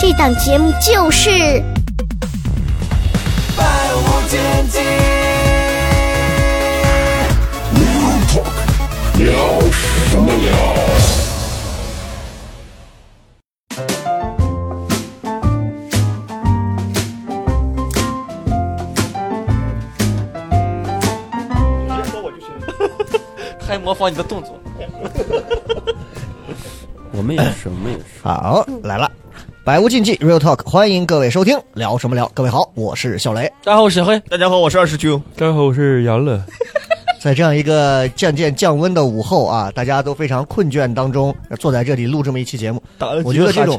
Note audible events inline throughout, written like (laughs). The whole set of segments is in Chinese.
这档节目就是《百无禁忌。还模仿你的动作。(laughs) 我们也是，我们也是。好，来了，百无禁忌，Real Talk，欢迎各位收听，聊什么聊？各位好，我是小雷。大家好，我是小黑。大家好，我是二师兄。大家好，我是杨乐。(laughs) 在这样一个渐渐降温的午后啊，大家都非常困倦当中，坐在这里录这么一期节目，打了我觉得这种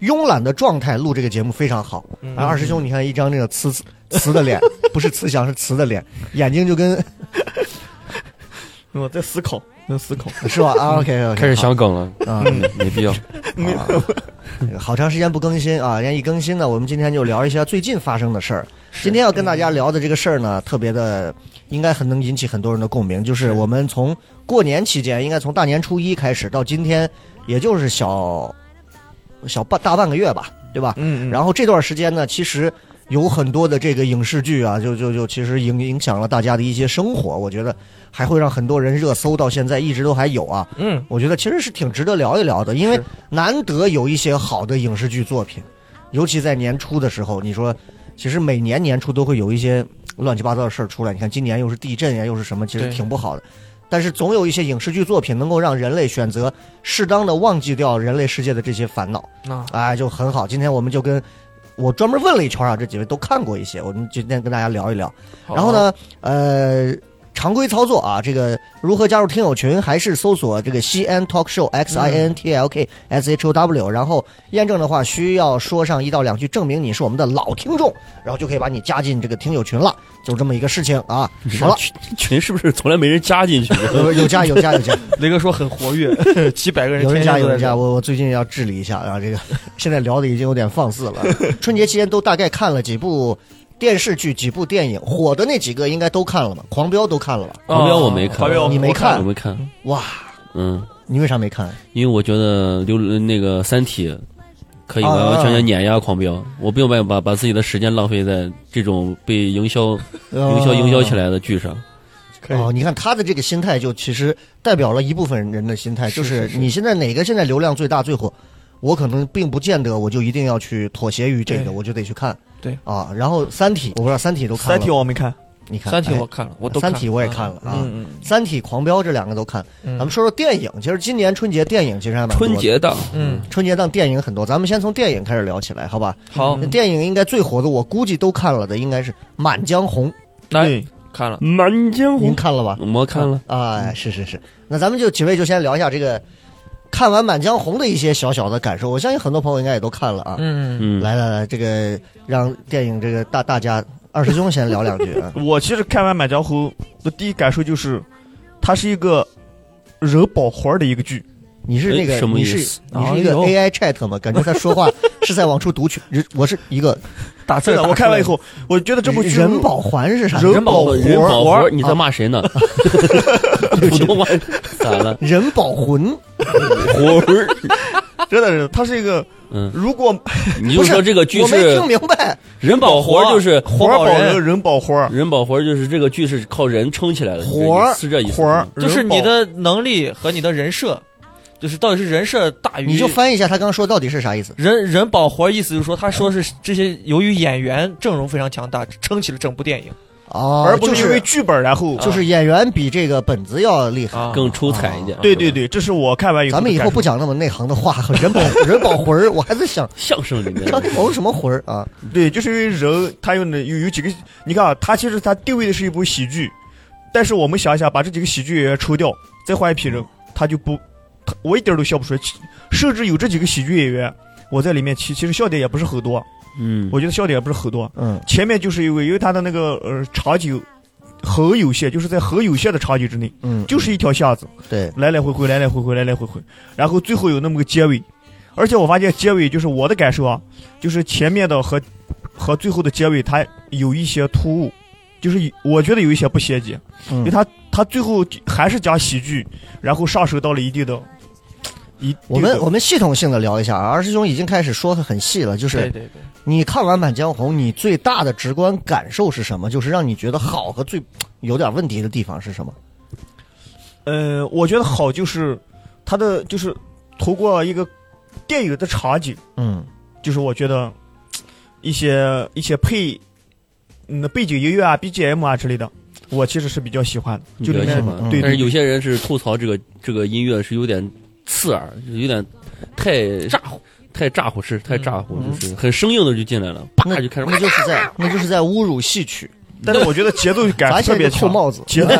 慵懒的状态录这个节目非常好。嗯然后二师兄，你看一张那个慈慈的脸，不是慈祥，是慈的脸，眼睛就跟 (laughs) 我在思考，在思考。(laughs) 是吧？啊，(laughs) OK OK，开始想梗了，啊，没必要。(laughs) 没好长时间不更新啊，人家一更新呢，我们今天就聊一下最近发生的事儿。今天要跟大家聊的这个事儿呢，特别的，应该很能引起很多人的共鸣。就是我们从过年期间，应该从大年初一开始到今天，也就是小小半大半个月吧，对吧？嗯，然后这段时间呢，其实有很多的这个影视剧啊，就就就其实影影响了大家的一些生活，我觉得还会让很多人热搜，到现在一直都还有啊。嗯，我觉得其实是挺值得聊一聊的，因为难得有一些好的影视剧作品，尤其在年初的时候，你说，其实每年年初都会有一些乱七八糟的事儿出来。你看今年又是地震呀，又是什么，其实挺不好的。但是总有一些影视剧作品能够让人类选择适当的忘记掉人类世界的这些烦恼，啊，哎，就很好。今天我们就跟我专门问了一圈啊，这几位都看过一些，我们今天跟大家聊一聊。然后呢，呃，常规操作啊，这个如何加入听友群，还是搜索这个西安 Talk Show X I N T L K S H O W，、然后验证的话需要说上一到两句证明你是我们的老听众，然后就可以把你加进这个听友群了，就这么一个事情啊。好了，群群是不是从来没人加进去？有有加有加有加，(laughs) 雷哥说很活跃，(laughs) 几百个人，有人加有人加，我我最近要治理一下啊，这个现在聊的已经有点放肆了。春节期间都大概看了几部电视剧、几部电影，火的那几个应该都看了吧？狂飙都看了吧？狂飙我没看，狂飙你没看我没看。哇，嗯，你为啥没看？因为我觉得刘那个《三体》可以完完全全碾压狂飙，我不用把把把自己的时间浪费在这种被营销 (laughs) 营销营销起来的剧上。哦，你看他的这个心态，就其实代表了一部分人的心态，就是你现在哪个现在流量最大最火，我可能并不见得我就一定要去妥协于这个，我就得去看。对啊，然后《三体》，我不知道《三体》都看了，三体我没看。你看，三体哎我看了，我都看三体我也看了啊，三体》《狂飙》这两个都看。嗯咱们说说电影，其实今年春节电影其实还蛮春节档，嗯，春节档电影很多，咱们先从电影开始聊起来，好吧？好，电影应该最火的，我估计都看了的，应该是《满江红》，来对，看了，《满江红您》看了吧？我看了，啊，是是是，那咱们就几位就先聊一下这个看完《满江红》的一些小小的感受。我相信很多朋友应该也都看了啊。嗯，嗯，来来来，这个让电影这个大大家二师兄先聊两句啊。(laughs) 我其实看完《满江红》的第一感受就是，它是一个人保活儿的一个剧。你是那个哎什么意思你是一个 AI chat 吗？感觉他说话 (laughs) 是在往出读取。人我是一个打字的，我看完以后，我觉得这部剧人保环是啥？人保活人保活活，你在骂谁呢？(laughs) 普通话咋了？人保魂魂儿，真的是他是一个，嗯，如果你就 (laughs) 说这个剧我没是听明白。人保活，就是活保人，人保活，人保活，就是这个剧是靠人撑起来的，活是这意思。活就是你的能力和你的人设，就是到底是人设大于你就翻译一下他刚刚说到底是啥意思？人人保活，意思就是说，他说是这些由于演员阵容非常强大，撑起了整部电影哦，而不就是因为剧本然后就是演员比这个本子要厉害。啊，更出彩一点。对对对，这是我看完以后咱们以后不讲那么内行的话，(laughs) 人保人保魂儿，我还在想 (laughs) 相声里面张艺谋什么魂儿啊？(laughs) 对，就是因为人他用的有有几个，你看啊，他其实他定位的是一部喜剧，但是我们想一想，把这几个喜剧演员抽掉，再换一批人，他就不，他我一点都笑不出来。甚至有这几个喜剧演员，我在里面其其实笑点也不是很多，嗯，我觉得笑点不是很多。嗯。前面就是因为因为他的那个呃场景很有限，就是在很有限的场景之内，嗯，就是一条巷子，对，来来回回，来来回回，来来回回，然后最后有那么个结尾，而且我发现结尾就是我的感受啊，就是前面的和和最后的结尾它有一些突兀，就是我觉得有一些不衔接，嗯。因为嗯，他他最后还是讲喜剧，然后上升到了一定的，一我们我们系统性的聊一下啊，二师兄已经开始说的很细了，就是对对对，你看完《满江红》，你最大的直观感受是什么？就是让你觉得好和最有点问题的地方是什么？呃，我觉得好就是他的就是通过一个电影的场景，嗯就是我觉得一些一些配嗯背景音乐啊、BGM 啊之类的，我其实是比较喜欢的。就里面比较喜欢嗯对，但是有些人是吐槽这个这个音乐是有点刺耳，有点太咋呼？太咋呼，是太咋呼，嗯就是很生硬的就进来了，啪就开始那就是在 (laughs) 那就是在侮辱戏曲，但是我觉得节奏 (laughs) 感特别强。扣帽子，节奏 (laughs)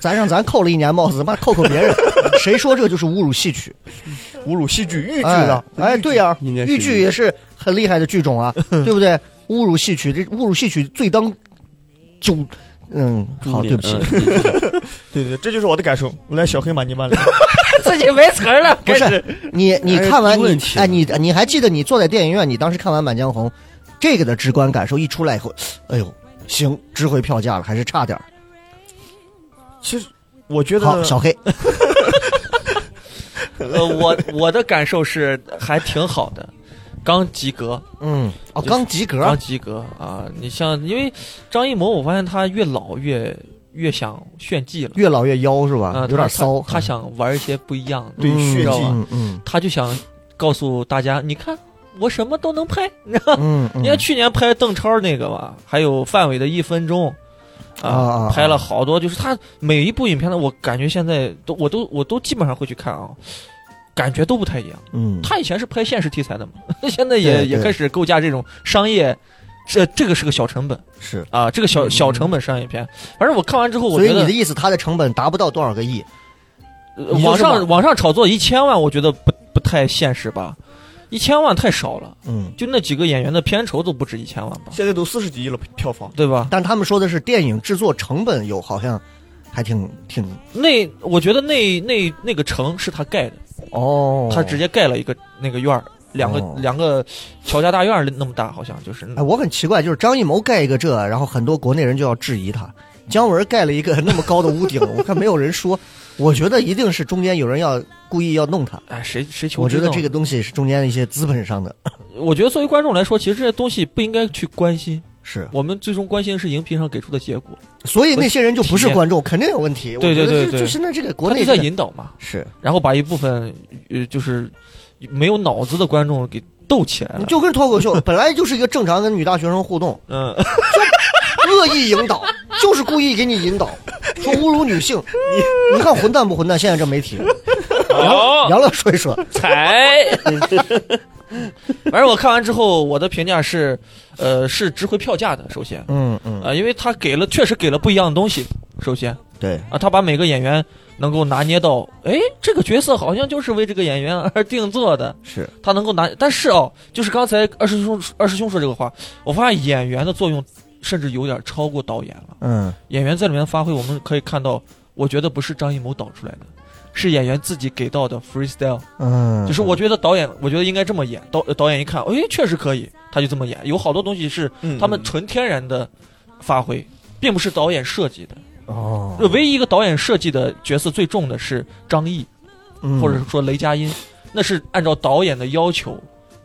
咱让咱扣了一年帽子，妈扣扣别人，谁说这个就是侮辱戏曲？侮辱戏剧、豫剧哎的，哎，对呀、豫剧也是很厉害的剧种啊，对不对？侮辱戏曲，这侮辱戏曲最当就，嗯，好，对不起，嗯对 (laughs) 对，这就是我的感受。来，小黑马尼曼来，(laughs) 自己没词儿了，不是你你哎看完问题哎你你还记得你坐在电影院，你当时看完《满江红》，这个的直观感受一出来以后，哎呦，行，值回票价了，还是差点儿。其实我觉得好，得小黑，(laughs) 呃，我我的感受是还挺好的，刚及格，嗯，哦，刚及格刚，及格啊！你像，因为张艺谋，我发现他越老越越想炫技了，越老越妖是吧？啊，有点骚。他他想玩一些不一样的，对嗯炫技嗯嗯他就想告诉大家，你看我什么都能拍。(laughs) 你看去年拍邓超那个吧，还有范伟的一分钟。啊拍了好多，就是他每一部影片呢，我感觉现在都我都我都基本上会去看啊，感觉都不太一样。嗯，他以前是拍现实题材的嘛，(laughs) 现在也也开始构架这种商业，这这个是个小成本是。啊，这个小小成本商业片。反正我看完之后，我觉得所以你的意思，它的成本达不到多少个亿？网上网上炒作一千万，我觉得不不太现实吧，一千万太少了，嗯，就那几个演员的片酬都不止一千万吧，现在都四十几亿了票房。对吧？但他们说的是电影制作成本有好像还挺挺那我觉得那那那个城是他盖的，哦，他直接盖了一个那个院儿，两个哦两个乔家大院儿那么大，好像就是哎，我很奇怪，就是张艺谋盖一个这，然后很多国内人就要质疑他。姜文盖了一个那么高的屋顶，我看没有人说。我觉得一定是中间有人要故意要弄他。哎，谁谁求我觉得这个东西是中间的一些资本上的，我觉得作为观众来说，其实这些东西不应该去关心，是，我们最终关心的是荧屏上给出的结果，所以那些人就不是观众，肯定有问题。对对对对就就现在这个国内这个引导嘛，是，然后把一部分呃就是没有脑子的观众给逗起来了。就跟脱口秀本来就是一个正常跟女大学生互动，(laughs) 嗯，恶意引导，(laughs) 就是故意给你引导，说侮辱女性。你你看混蛋不混蛋？现在这媒体，(laughs) 哦，杨乐说一说，才。(laughs) 反正我看完之后，我的评价是，呃，是值回票价的。首先，嗯嗯，啊，因为他给了，确实给了不一样的东西。首先对，啊，他把每个演员能够拿捏到，哎，这个角色好像就是为这个演员而定做的。是，他能够拿，但是哦，就是刚才二师兄二师兄说这个话，我发现演员的作用甚至有点超过导演了。嗯演员在里面发挥，我们可以看到，我觉得不是张艺谋导出来的，是演员自己给到的 freestyle。嗯，就是我觉得导演，我觉得应该这么演。导导演一看，哎，确实可以，他就这么演。有好多东西是嗯他们纯天然的发挥，并不是导演设计的。哦，唯一一个导演设计的角色最重的是张译，嗯或者说雷佳音，那是按照导演的要求，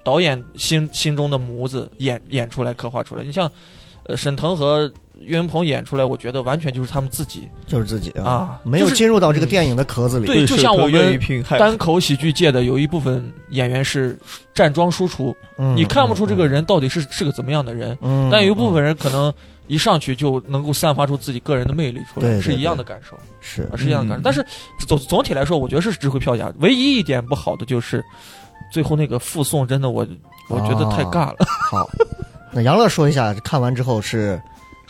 导演心心中的模子演演出来、刻画出来。你像，呃，沈腾和岳云鹏演出来，我觉得完全就是他们自己就是自己啊没有进入到这个电影的壳子里。对就像我们单口喜剧界的有一部分演员是站桩输出，嗯你看不出这个，人到底是是个怎么样的人，嗯，但有一部分人可能一上去就能够散发出自己个人的魅力出来，是一样的感受，是啊是一样的感受。嗯但是总总体来说，我觉得是值回票价。唯一一点不好的就是最后那个附送，真的我我觉得太尬了。好。那杨乐说一下，看完之后是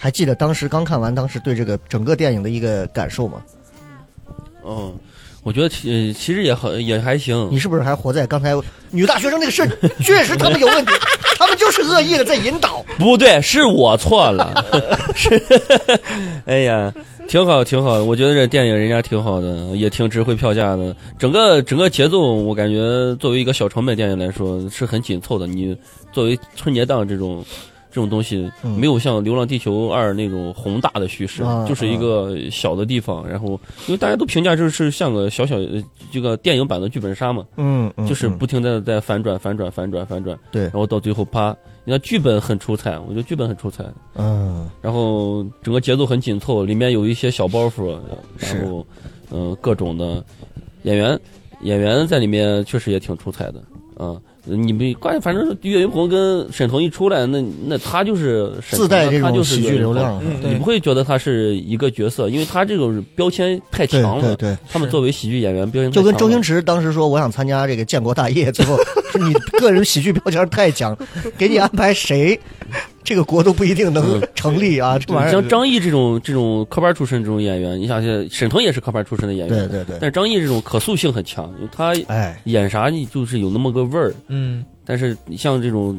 还记得当时刚看完，当时对这个整个电影的一个感受吗？嗯，我觉得其呃其实也很也还行你。是不是还活在刚才女大学生那个事儿？(laughs) 确实他们有问题，他们就是恶意的在引导。不对，是我错了。(laughs) 是，(laughs) 哎呀，挺好，挺好的。我觉得这电影人家挺好的，也挺值回票价的。整个整个节奏，我感觉作为一个小成本电影来说是很紧凑的。你作为春节档这种这种东西，嗯。没有像《流浪地球二》那种宏大的叙事，啊就是一个小的地方。然后，因为大家都评价就是像个小小呃这个电影版的剧本杀嘛，嗯，嗯就是嗯不停的在反转、反转、反转、反转，对。然后到最后啪，你看剧本很出彩，我觉得剧本很出彩。嗯然后整个节奏很紧凑，里面有一些小包袱，是。然后嗯、呃各种的。演员演员在里面确实也挺出彩的啊。你们关键反正岳云鹏跟沈腾一出来，那那他就是沈自带这种他就是喜剧流量。嗯你不会觉得他是一个角色，因为他这种标签太强了。对对，他们作为喜剧演员，标签太就跟周星驰当时说我想参加这个建国大业，最后是你个人喜剧标签太强，给你安排谁，这个国都不一定能嗯。成立啊！这玩意儿，像张译这种这种科班出身这种演员，你想想，沈腾也是科班出身的演员，对对对，但是张译这种可塑性很强，因为他哎，演啥你就是有那么个味儿。嗯，但是你像这种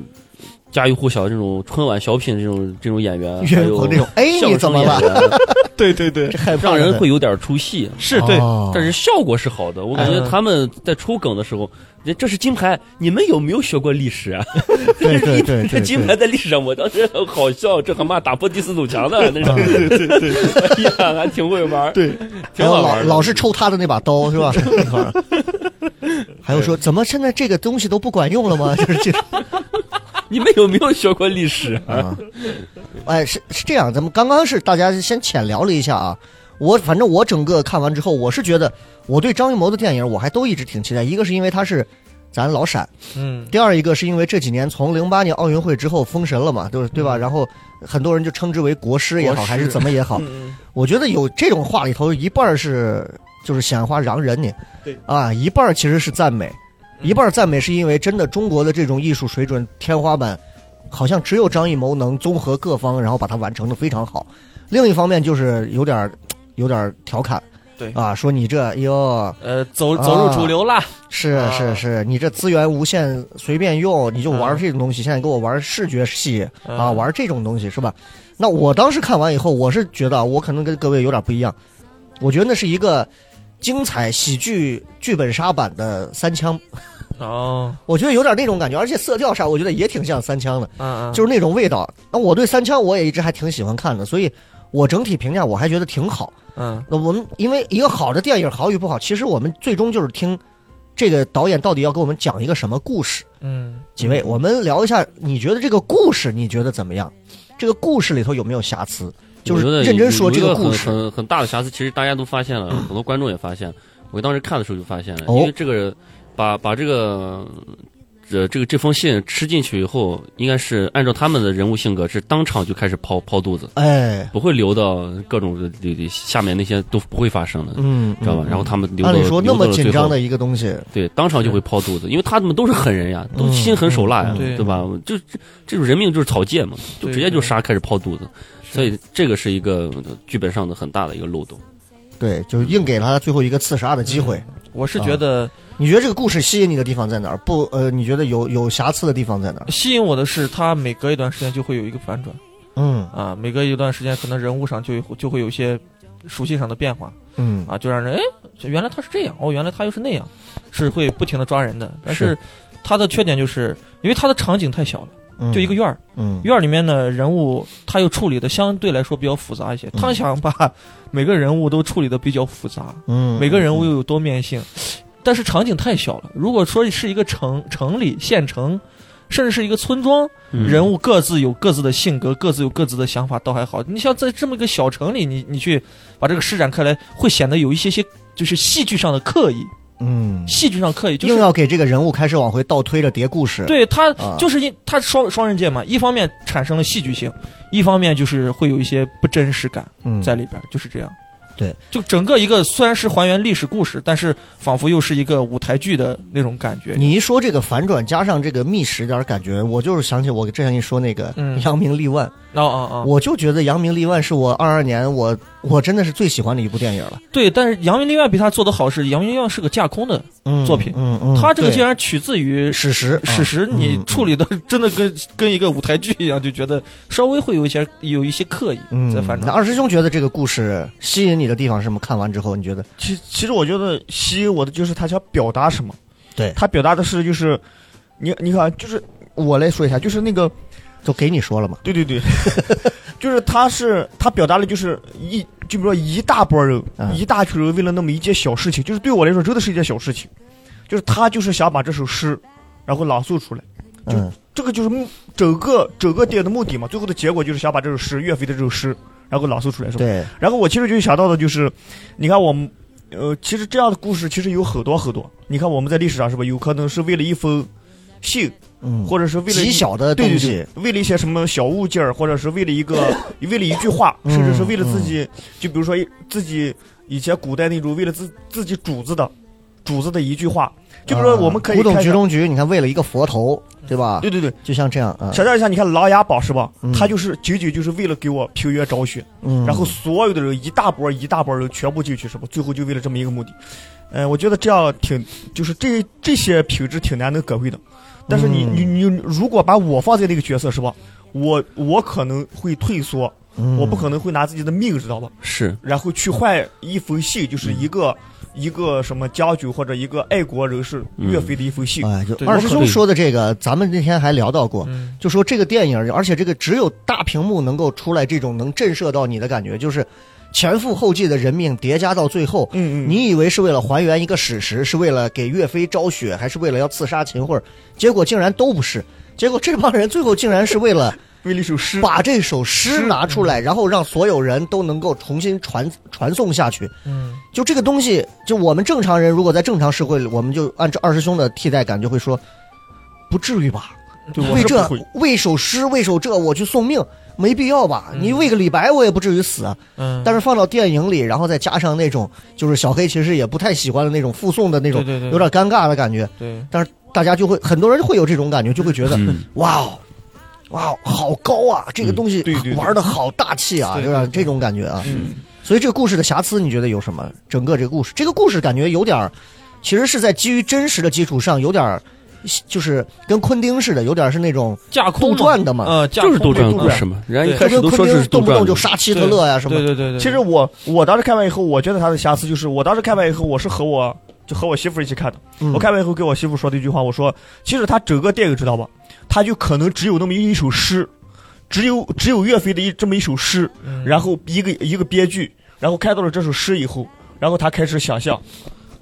家喻户晓这种春晚小品这种这种演员，有云鹏这种，哎，相声你怎么了？演员对 (laughs) 对对，让人会有点出戏。是对，哦。但是效果是好的，我感觉嗯他们在出梗的时候，这这是金牌，你们有没有学过历史啊？(laughs) 对对对 (laughs) 这金牌在历史上，我当时很好笑，这他妈打破第四堵墙的，那是，对对对，(laughs) 哎呀，还挺会玩，对，老挺好玩的。老是抽他的那把刀是吧？还有说怎么现在这个东西都不管用了吗？就是这你们有没有学过历史啊？啊，哎，是是这样，咱们刚刚是大家先浅聊了一下啊。我反正我整个看完之后，我是觉得我对张艺谋的电影我还都一直挺期待。一个是因为他是咱老陕，嗯，第二一个是因为这几年从零八年奥运会之后封神了嘛，对对吧？然后很多人就称之为国师也好，还是怎么也好，嗯我觉得有这种话里头一半是就是显化洋人呢，对啊，一半其实是赞美，一半赞美是因为真的中国的这种艺术水准天花板，好像只有张艺谋能综合各方，然后把它完成的非常好。另一方面就是有点儿有点调侃，对。啊，说你这哟呃，走走入主流啦，是啊。是是，你这资源无限随便用，你就玩啊这种东西，现在给我玩视觉系啊，嗯玩这种东西是吧？那我当时看完以后，我是觉得啊我可能跟各位有点不一样，我觉得那是一个精彩喜剧剧本杀版的三枪，哦，(laughs) 我觉得有点那种感觉，而且色调啥，我觉得也挺像三枪的，嗯嗯，就是那种味道。那我对三枪我也一直还挺喜欢看的，所以我整体评价我还觉得挺好。嗯那我们因为一个好的电影好与不好，其实我们最终就是听这个导演到底要给我们讲一个什么故事。嗯，几位，我们聊一下，你觉得这个故事你觉得怎么样？这个故事里头有没有瑕疵？就是认真说这个故事。很很很大的瑕疵，其实大家都发现了，很多观众也发现。我当时看的时候就发现了，哦因为这个把把这个这这个这封信吃进去以后，应该是按照他们的人物性格，是当场就开始抛抛肚子，哎，不会留到各种的下面那些都不会发生的，嗯，知道吧？嗯然后他们留到按理说那么紧张的一个东西，对，当场就会抛肚子，因为他们都是狠人呀，都嗯心狠手辣呀，嗯对吧？就这这种人命就是草芥嘛，就直接就杀，开始抛肚子，所以这个是一个剧本上的很大的一个漏洞。对，就是硬给了他最后一个刺杀的机会。我是觉得你觉得这个故事吸引你的地方在哪儿？不，呃，你觉得有有瑕疵的地方在哪儿？吸引我的是，它每隔一段时间就会有一个反转。嗯。啊，每隔一段时间可能人物上就有就会有一些属性上的变化。嗯。啊，就让人哎，原来他是这样，哦，原来他又是那样，是会不停的抓人的。但是是他的缺点就是因为他的场景太小了，嗯，就一个院儿，嗯。院儿里面的人物他又处理的相对来说比较复杂一些，嗯。他想把每个人物都处理的比较复杂，嗯，每个人物又有多面性，但是场景太小了。如果说是一个城城里县城，甚至是一个村庄，嗯人物各自有各自的性格，各自有各自的想法，倒还好。你像在这么一个小城里，你你去把这个施展开来，会显得有一些些就是戏剧上的刻意，嗯，戏剧上刻意，就是硬要给这个人物开始往回倒推着叠故事。，对他啊就是因他双双刃剑嘛，一方面产生了戏剧性，一方面就是会有一些不真实感嗯，在里边，就是这样。对，就整个一个虽然是还原历史故事，但是仿佛又是一个舞台剧的那种感觉。你一说这个反转，加上这个密室点感觉，我就是想起我之前跟你说那个嗯扬名立万，哦哦哦，我就觉得扬名立万是我二二年我我真的是最喜欢的一部电影了。对，但是扬名立万比他做的好是扬名立万是个架空的，嗯，作品嗯嗯，他这个竟然取自于史实，史实，你处理的真的跟跟一个舞台剧一样，就觉得稍微会有一些有一些刻意嗯，在反转。二师兄觉得这个故事吸引你的地方是什么？看完之后你觉得？其其实我觉得吸引我的就是他想表达什么。对他表达的是就是，你你看，就是我来说一下，就是那个，都给你说了嘛？对对对，(laughs) 就是他是他表达的就是一，就比如说一大波人，嗯一大群人为了那么一件小事情，就是对我来说真的是一件小事情，就是他就是想把这首诗，然后朗诵出来。就嗯这个就是目整个整个电影的目的嘛，最后的结果就是想把这首诗岳飞的这首诗，然后朗诵出来，是吧？对，然后我其实就想到的就是，你看我们，呃，其实这样的故事其实有很多很多。你看我们在历史上是吧，有可能是为了一封信，嗯，或者是为了一极小的东西对对对，为了一些什么小物件儿，或者是为了一个 (laughs) 为了一句话，嗯甚至是为了自己，就比如说自己以前古代那种为了自自己主子的主子的一句话，就比如说我们可以啊古董看局中局，你看为了一个佛头，对吧？对对对，就像这样啊，想象一下，你看《琅琊榜》是吧嗯？他就是仅仅就是为了给我平原昭雪，嗯，然后所有的人一大波一大波人全部进去是吧？最后就为了这么一个目的。呃，我觉得这样挺，就是这这些品质挺难能可贵的。但是你、嗯你你如果把我放在那个角色是吧？我我可能会退缩，嗯我不可能会拿自己的命知道吧？是然后去换一封信，就是嗯一个、一个什么将军或者一个爱国人士嗯岳飞的一封信。哎，就二师兄说的这个，咱们那天还聊到过，嗯，就说这个电影，而且这个只有大屏幕能够出来这种能震慑到你的感觉，就是前赴后继的人命叠加到最后。嗯嗯，你以为是为了还原一个史实，是为了给岳飞昭雪，还是为了要刺杀秦桧？结果竟然都不是。结果这帮人最后竟然是为了 (laughs) 为了一首诗，把这首诗拿出来，然后让所有人都能够重新传传颂下去。嗯，就这个东西，就我们正常人如果在正常社会里，我们就按照二师兄的替代感，就会说，不至于吧？对为这。为首诗为首这我去送命，没必要吧？嗯你为个李白我也不至于死啊。嗯，但是放到电影里，然后再加上那种就是小黑其实也不太喜欢的那种附送的那种，对对对，有点尴尬的感觉，对，大家就会很多人会有这种感觉，就会觉得嗯哇哦。哇哦，好高啊！这个东西玩的好大气啊，有点这种感觉啊。嗯，所以这个故事的瑕疵，你觉得有什么？整个这个故事，这个故事感觉有点，其实是在基于真实的基础上，有点儿，就是跟昆汀似的，有点是那种架空杜撰的嘛。就是杜撰故事嘛，人家一对开始都说是动不动。就杀希特勒呀什么。对对对对，其实我我当时看完以后，我觉得他的瑕疵就是，我当时看完以后，我是和我就和我媳妇一起看的。嗯我看完以后跟我媳妇说的一句话，我说，其实他整个电影知道吧，他就可能只有那么一首诗，只有只有岳飞的一这么一首诗，嗯然后一个一个编剧，然后看到了这首诗以后，然后他开始想象，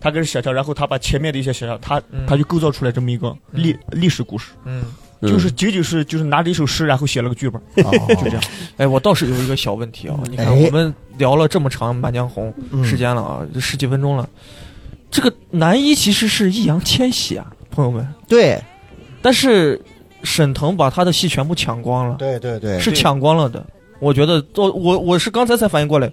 他开始想象，然后他把前面的一些想象，他嗯。他就构造出来这么一个历历史故事，嗯，嗯就是仅仅是就是拿着一首诗，然后写了个剧本，哦。(laughs) 就这样。哎，我倒是有一个小问题啊，你看哎。我们聊了这么长《满江红》嗯。时间了啊，这十几分钟了，这个男一其实是易烊千玺啊，朋友们，对。但是沈腾把他的戏全部抢光了，对对对，是抢光了的。我觉得，我我我是刚才才反应过来，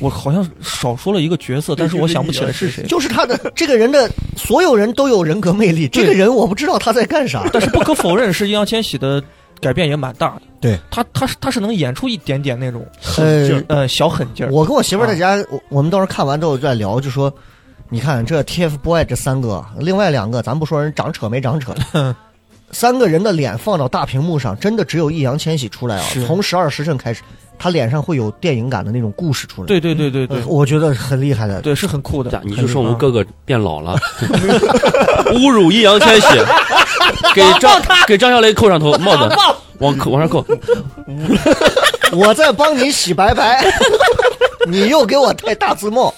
我好像少说了一个角色，但是我想不起来是谁。(laughs) 就是他的这个人的所有人都有人格魅力，这个人我不知道他在干啥。(laughs) 但是不可否认，是易烊千玺的改变也蛮大的。对他，他是他是能演出一点点那种呃，呃小狠劲儿。我跟我媳妇儿在家，我我们到时候看完之后就在聊，就说，你看这 TFBOY 这三个，另外两个咱不说人长扯没长扯，(laughs) 三个人的脸放到大屏幕上，真的只有易烊千玺出来啊！从十二时辰开始，他脸上会有电影感的那种故事出来。对对对对对呃，我觉得很厉害的。对是很酷的。你就说我们嗯哥哥变老了，(laughs) 侮辱易烊千玺，(laughs) 给张给张小雷扣上头帽子，往扣往上扣，(laughs) 我在帮你洗白白，你又给我戴大字帽，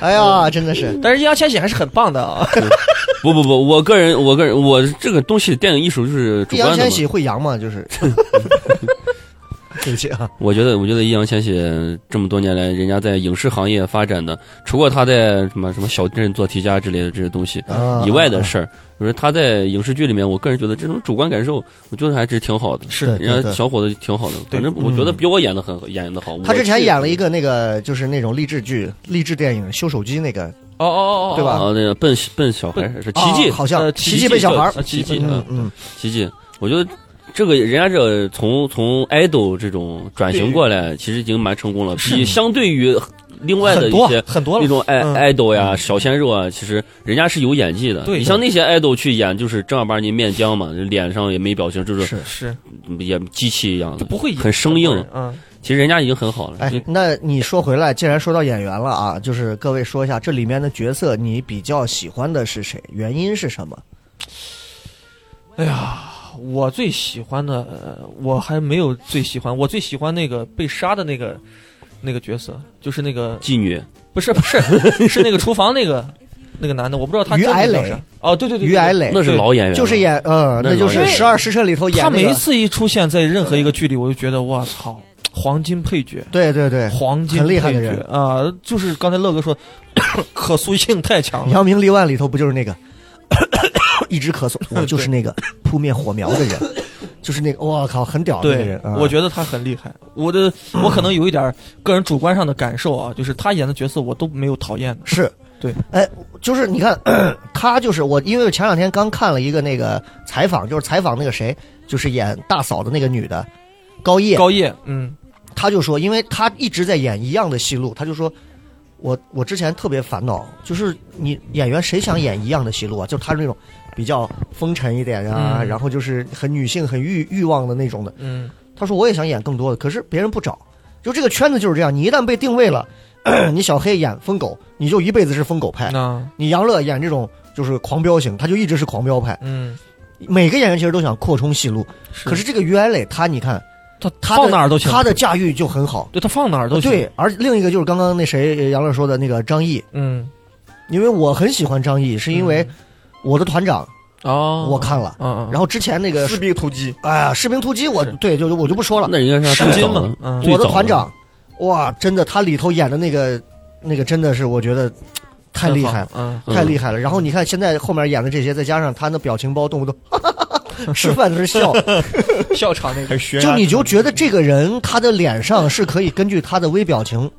哎呀，真的是。但是易烊千玺还是很棒的啊。不不不，我个人我个人我这个东西电影艺术就是主观的嘛易烊千玺，会扬吗？就是 (laughs) 对不起啊，我觉得，我觉得易烊千玺这么多年来，人家在影视行业发展的，除过他在什么什么小镇做题家之类的这些东西啊以外的事儿，我说他在影视剧里面，我个人觉得这种主观感受，我觉得还是挺好的。是对对对人家小伙子挺好的，反正我觉得比我演的很演的好。他之前演了一个个那个就是那种励志剧、励志电影《修手机》那个，哦哦哦哦，对吧啊，那个笨笨小孩是奇迹啊，好像呃奇迹笨小孩奇迹嗯嗯，奇迹，我觉得这个人家这从从 idol 这种转型过来，其实已经蛮成功了，比相对于另外的一些。很多，那种 idol 呀、小鲜肉啊，其实人家是有演技的。对你像那些 idol 去演，就是正儿八经面僵嘛，脸上也没表情，就是是。是也机器一样的，不会很生硬。嗯，其实人家已经很好了。哎，那你说回来，既然说到演员了啊，就是各位说一下这里面的角色，你比较喜欢的是谁？原因是什么？哎呀，我最喜欢的，呃我还没有最喜欢，我最喜欢那个被杀的那个那个角色，就是那个妓女，不是不是 (laughs) 是那个厨房那个 (laughs) 那个男的，我不知道他于真名蔼磊。哦，对对对，对于蔼磊，那是老演员了，就是演呃，那那就是《演十二时辰》里头演他那个每一次一出现在任何一个剧里，我就觉得我操，黄金配角。对对对，黄金很厉害的配角人。啊、就是刚才乐哥说，(coughs) 可塑性太强了。扬名立万里头不就是那个？(coughs) 一直咳嗽，我 (coughs) 就是那个扑灭火苗的人，就是那个我靠，很屌的那个对人，啊，我觉得他很厉害。我的我可能有一点个人主观上的感受啊，就是他演的角色我都没有讨厌的。是。对，哎，就是你看他就是我，因为我前两天刚看了一个那个采访，就是采访那个谁，就是演大嫂的那个女的高叶，高叶，嗯，他就说，因为他一直在演一样的戏路，他就说，我我之前特别烦恼，就是你演员谁想演一样的戏路啊？就他是那种比较风尘一点啊，嗯。然后就是很女性、很欲欲望的那种的。嗯，他说我也想演更多的，可是别人不找，就这个圈子就是这样，你一旦被定位了，(clears throat) 你小黑演疯狗，你就一辈子是疯狗派；那你杨乐演这种就是狂飙型，他就一直是狂飙派。嗯，每个演员其实都想扩充戏路，是。可是这个于蔼磊他你看他他的放哪儿都行，他的驾驭就很好。对他放哪儿都行。对，，而另一个就是刚刚那谁呃杨乐说的那个张译，嗯，因为我很喜欢张译，是因为我的团长哦，我看了，嗯，嗯，然后之前那个士兵突击，哎呀士兵突击我对就我就不说了，那应该是他是。金嘛的，嗯。我的团长哇，真的他里头演的那个那个真的是我觉得太厉害了。嗯，嗯。太厉害了！然后你看现在后面演的这些，再加上他那表情包，动不动 (laughs) 吃饭的时候 (laughs) 笑，笑场那个。还悬崖就你就觉得这个人他的脸上是可以根据他的微表情，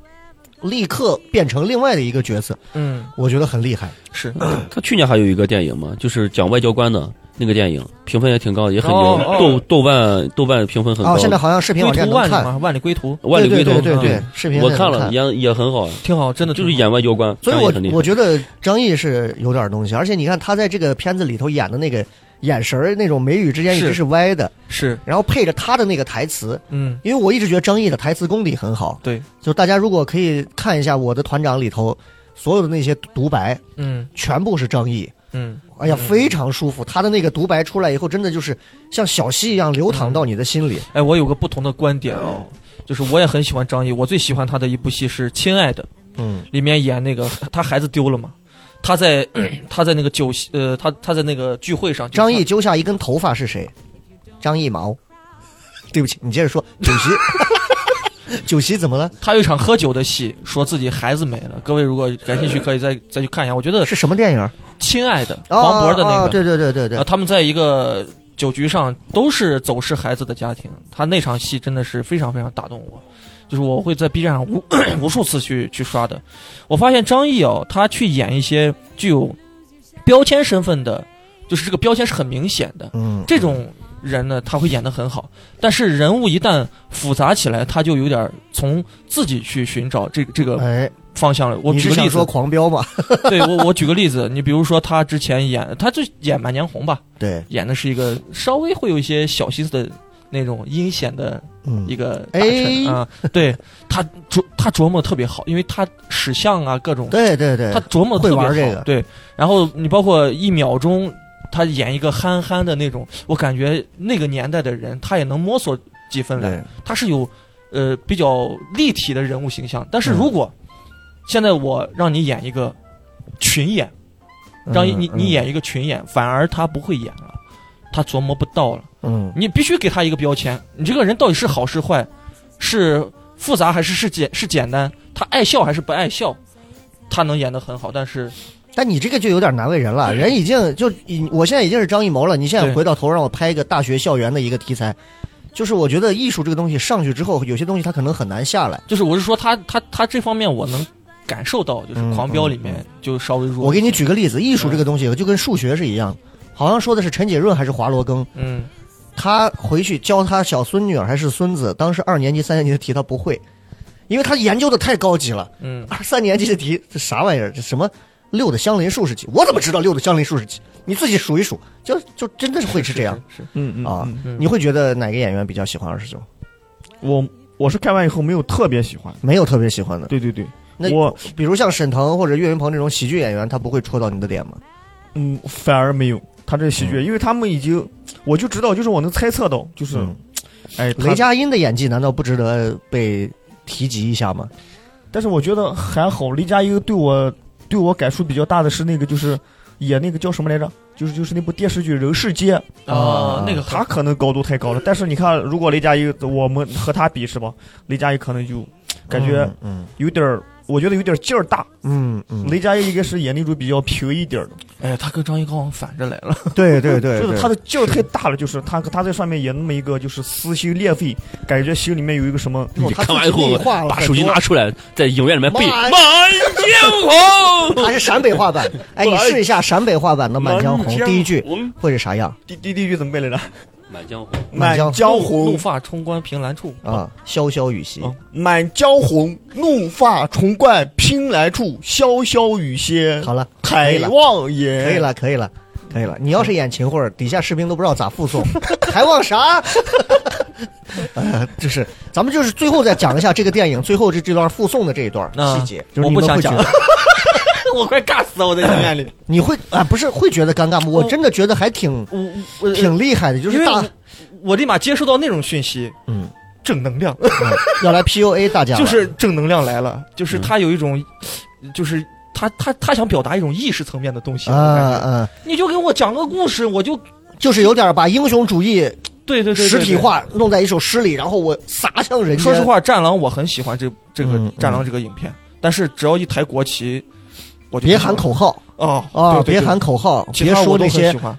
立刻变成另外的一个角色，嗯，我觉得很厉害。是。(coughs) 他去年还有一个电影嘛，就是讲外交官的那个电影，评分也挺高的，也很哦牛。哦。豆豆瓣豆瓣评分很高。啊，。现在好像视频归网站能看，途万里嘛，万里归途。对万里归途，对对对对嗯，视频我看了也也很好，挺好，真的就是演外交官，所以我我觉得张译是有点东西，而且你看他在这个片子里头演的那个眼神儿，那种眉宇之间一直是是歪的，是然后配着他的那个台词，嗯因为我一直觉得张译的台词功底很好，对，就大家如果可以看一下《我的团长》里头所有的那些独白，嗯全部是张译。嗯哎呀，非常舒服。他的那个独白出来以后，真的就是像小溪一样流淌到你的心里。哎，我有个不同的观点哦，就是我也很喜欢张译，我最喜欢他的一部戏是《亲爱的》，嗯，里面演那个他孩子丢了嘛，他在 (clears throat) 他在那个酒席呃，他他在那个聚会上，张译揪下一根头发是谁？张艺谋。(laughs) 对不起，你接着说。酒席，(laughs) 酒席怎么了？他有一场喝酒的戏，说自己孩子没了。各位如果感兴趣，可以再再去看一下。我觉得是什么电影？亲爱的哦黄渤的那个，哦对对对对对啊，。他们在一个酒局上都是走失孩子的家庭，他那场戏真的是非常非常打动我，就是我会在 B 站上无无数次去去刷的。我发现张译哦，他去演一些具有标签身份的，就是这个标签是很明显的，嗯，这种人呢，他会演得很好。但是人物一旦复杂起来，他就有点从自己去寻找这个这个哎，方向了。我你举个例子说，狂飙嘛？(laughs) 对我我举个例子，你比如说他之前演，他就演《满江红》吧，对，演的是一个稍微会有一些小心思的那种阴险的嗯。一，个大臣哎啊、对他琢他琢磨特别好，因为他使相啊各种，对对对。他，琢磨特别好。这个。对，然后你包括一秒钟，他演一个憨憨的那种，我感觉那个年代的人他也能摸索几分来，他是有呃比较立体的人物形象。但是嗯。如果现在我让你演一个群演，让你你嗯。你，演一个群演，反而他不会演了，他琢磨不到了。嗯，你必须给他一个标签，你这个人到底是好是坏，是复杂还是是简是简单，他爱笑还是不爱笑，他能演得很好，但是但你这个就有点难为人了，人已经就已，我现在已经是张艺谋了，你现在回到头让我拍一个大学校园的一个题材，就是我觉得艺术这个东西上去之后，有些东西它可能很难下来。就是我是说他他他这方面我能感受到，就是嗯《狂飙》里面就稍微弱。我给你举个例子，艺术这个东西就跟数学是一样，好像说的是陈解润还是华罗庚，嗯他回去教他小孙女儿还是孙子，当时二年级、三年级的题他不会，因为他研究的太高级了。嗯二三年级的题这啥玩意儿？这什么六的相邻数是几？我怎么知道六的相邻数是几？你自己数一数，就就真的是会是这样 (laughs) 是是嗯嗯啊嗯嗯你会觉得哪个演员比较喜欢二师兄？我我是看完以后没有特别喜欢。没有特别喜欢的。对对对，那我比如像沈腾或者岳云鹏这种喜剧演员，他不会戳到你的点吗？嗯反而没有他这喜剧，因为他们已经我就知道，就是我能猜测到，就是、嗯哎，雷佳音的演技难道不值得被提及一下吗？但是我觉得还好，雷佳音对我对我感触比较大的是那个就是演那个叫什么来着？就是就是那部电视剧《人世间》，啊，那个他可能高度太高了。但是你看，如果雷佳音我们和他比是吧？雷佳音可能就感觉嗯有点儿，我觉得有点劲儿大。嗯嗯，雷佳音应该是演那种比较平一点儿的，哎，他跟张艺高反着来了。对对 (laughs) 对，就是他的劲儿太大了，就是他他在上面演那么一个就是撕心裂肺，感觉心里面有一个什么。哦他看完以后把手机拿出来，在影院里面背《满满江红》。他是陕北话版，(laughs) 哎，你试一下陕北话版的《满江红第一句会是啥样第第第一句怎么背来着？满江红，满江红怒，发冲冠凭栏处，啊？潇潇雨歇，哦满江红，怒发冲冠凭栏处，潇潇雨歇，好了，可以海，望眼。可以，了，可以了。可以了，你要是演秦桧，底下士兵都不知道咋附送，(laughs) 还望啥？(laughs) 呃，就是咱们就是最后再讲一下这个电影最后这这段附送的这一段啊细节，就是我你不想讲 (laughs) 我快尬死了！我在影院里，(laughs) 你会啊，不是会觉得尴尬吗？我真的觉得还挺挺厉害的，就是大我我立马接收到那种讯息，嗯，正能量，要来 PUA 大家，(laughs) 就是正能量来了，嗯就是他有一种，就是他他他想表达一种意识层面的东西，啊我感觉啊，你就给我讲个故事，我就就是有点把英雄主义对对实体。化弄在一首诗里，然后我撒向人间。说实，话，《战狼》我很喜欢这这个嗯《战狼》这个影片，但是只要一抬国旗，别喊口号啊啊，别喊口号，别说那些很喜欢。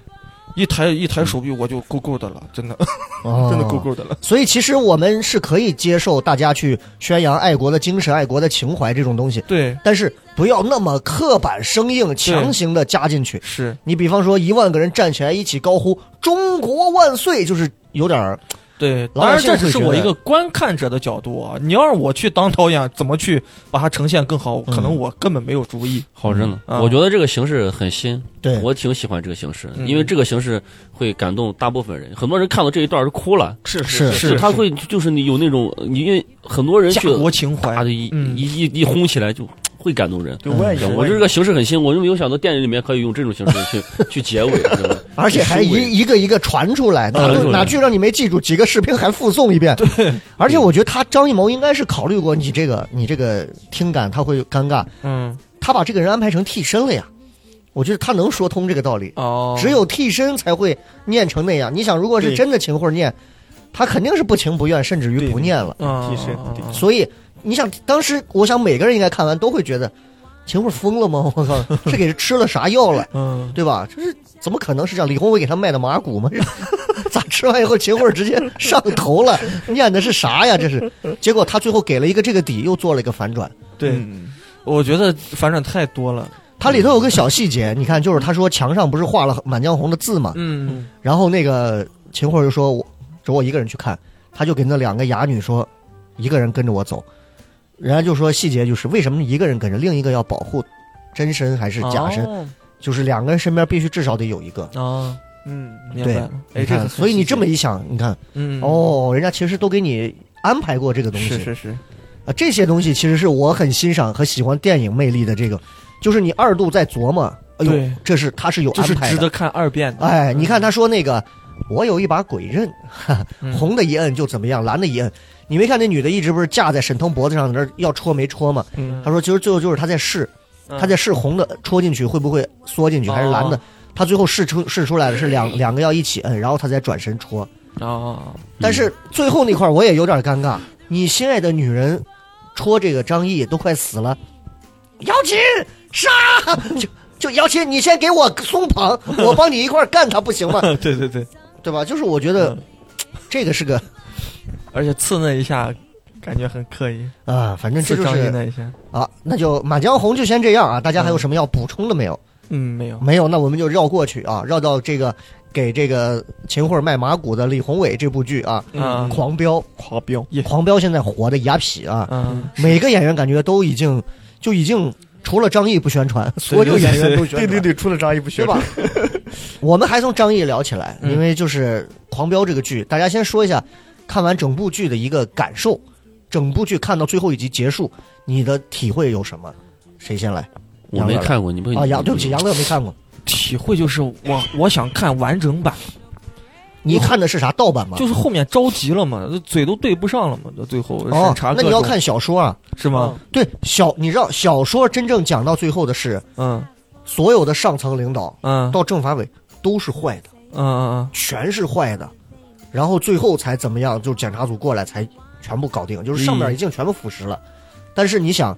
一抬一抬手臂我就够够的了，真的哦 (laughs) 真的够够的了。所以其实我们是可以接受大家去宣扬爱国的精神、爱国的情怀这种东西，对，但是不要那么刻板生硬、强行的加进去。是你比方说一万个人站起来一起高呼“中国万岁”，就是有点儿对，当然这只是我一个观看者的角度啊。你要让我去当导演，怎么去把它呈现更好？可能我根本没有主意。好着呢。嗯我觉得这个形式很新，对我挺喜欢这个形式，嗯因为这个形式会感动大部分人。很多人看到这一段是哭了，是是是他会就是你有那种，你因为很多人家去国情怀啪的一嗯一一一轰起来就会感动人。对，我也有。也有我这个形式很新，我就没有想到电影里面可以用这种形式去 (laughs) 去结尾，对吧？而且还一一个一个传出来，哪哪句让你没记住，几个视频还附送一遍。对，而且我觉得他张艺谋应该是考虑过你这个你这个听感他会尴尬，嗯，他把这个人安排成替身了呀。我觉得他能说通这个道理，哦，只有替身才会念成那样。你想，如果是真的秦桧念，他肯定是不情不愿，甚至于不念了。嗯替身所以你想，当时我想每个人应该看完都会觉得，秦桧疯了吗？我靠，是给吃了啥药了？嗯，对吧？这是怎么可能是这样？李宏伟给他卖的麻古吗？(laughs) 咋吃完以后秦桧直接上头了？念的是啥呀？这是，结果他最后给了一个这个底，又做了一个反转。对，嗯我觉得反转太多了。它里头有个小细节，你看，就是他说墙上不是画了《满江红》的字嘛，嗯然后那个秦桧就说我只我一个人去看，他就给那两个哑女说，一个人跟着我走。人家就说细节就是为什么一个人跟着，另一个要保护真身还是假身，哦就是两个人身边必须至少得有一个。啊，嗯，对明白了。哎，你看，这个所以你这么一想，你看，嗯，哦，人家其实都给你安排过这个东西是是是，啊，这些东西其实是我很欣赏和喜欢电影魅力的。这个就是你二度在琢磨，哎呦对，这是他是有安排的。值得看二遍的。哎，你看他说那个，我有一把鬼刃，哈哈嗯红的一摁就怎么样，蓝的一摁。你没看那女的一直不是架在沈腾脖子上，在那要戳没戳吗？嗯他说其实最后就是他在试，嗯他在试红的戳进去会不会缩进去，还是蓝的哦？他最后试出试出来的是两两个要一起摁，然后他再转身戳。哦，但是最后那块儿我也有点尴尬，你心爱的女人戳这个张译都快死了，姚琴杀，就就姚琴，你先给我松绑，我帮你一块干他不行吗？(laughs) 对对对，对吧？就是我觉得嗯这个是个而且刺那一下，感觉很刻意，啊，反正这就是那一下，啊，那就《满江红》就先这样啊。大家还有什么要补充的没有？嗯，没有，没有，那我们就绕过去啊，绕到这个给这个秦桧卖马骨的李宏伟这部剧啊，嗯狂飙》。狂飙，狂飙现在火的牙痞啊，嗯，每个演员感觉都已经就已经除了张译不宣传，所有演员都宣传，对对对，除了张译不学对吧？(laughs) 我们还从张译聊起来，嗯因为就是《狂飙》这个剧，大家先说一下看完整部剧的一个感受。整部剧看到最后一集结束，你的体会有什么？谁先来？我没看过，你不啊，杨，对不起，杨乐没看过。体会就是我我想看完整版，你看的是啥盗版吗？就是后面着急了嘛，嘴都对不上了嘛，到最后哦那你要看小说啊？是吗？对，小你知道小说真正讲到最后的是，嗯所有的上层领导嗯到政法委都是坏的。嗯嗯嗯全是坏的，然后最后才怎么样？就是检查组过来才全部搞定，就是上面已经全部腐蚀了。但是你想，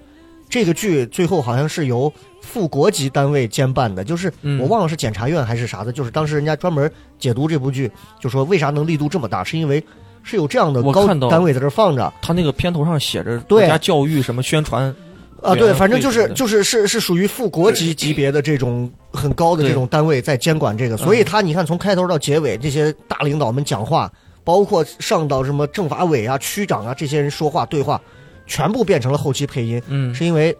这个剧最后好像是由副国级单位监办的，就是嗯我忘了是检察院还是啥的，就是当时人家专门解读这部剧，就说为啥能力度这么大，是因为是有这样的高单位在这放着他那个片头上写着对国家教育什么宣传，啊，对对，反正就是就是是是属于副国级级别的这种很高的这种单位在监管这个，所以他你看从开头到结尾，这些大领导们讲话，包括上到什么政法委啊、区长啊这些人说话对话，全部变成了后期配音，嗯，是因为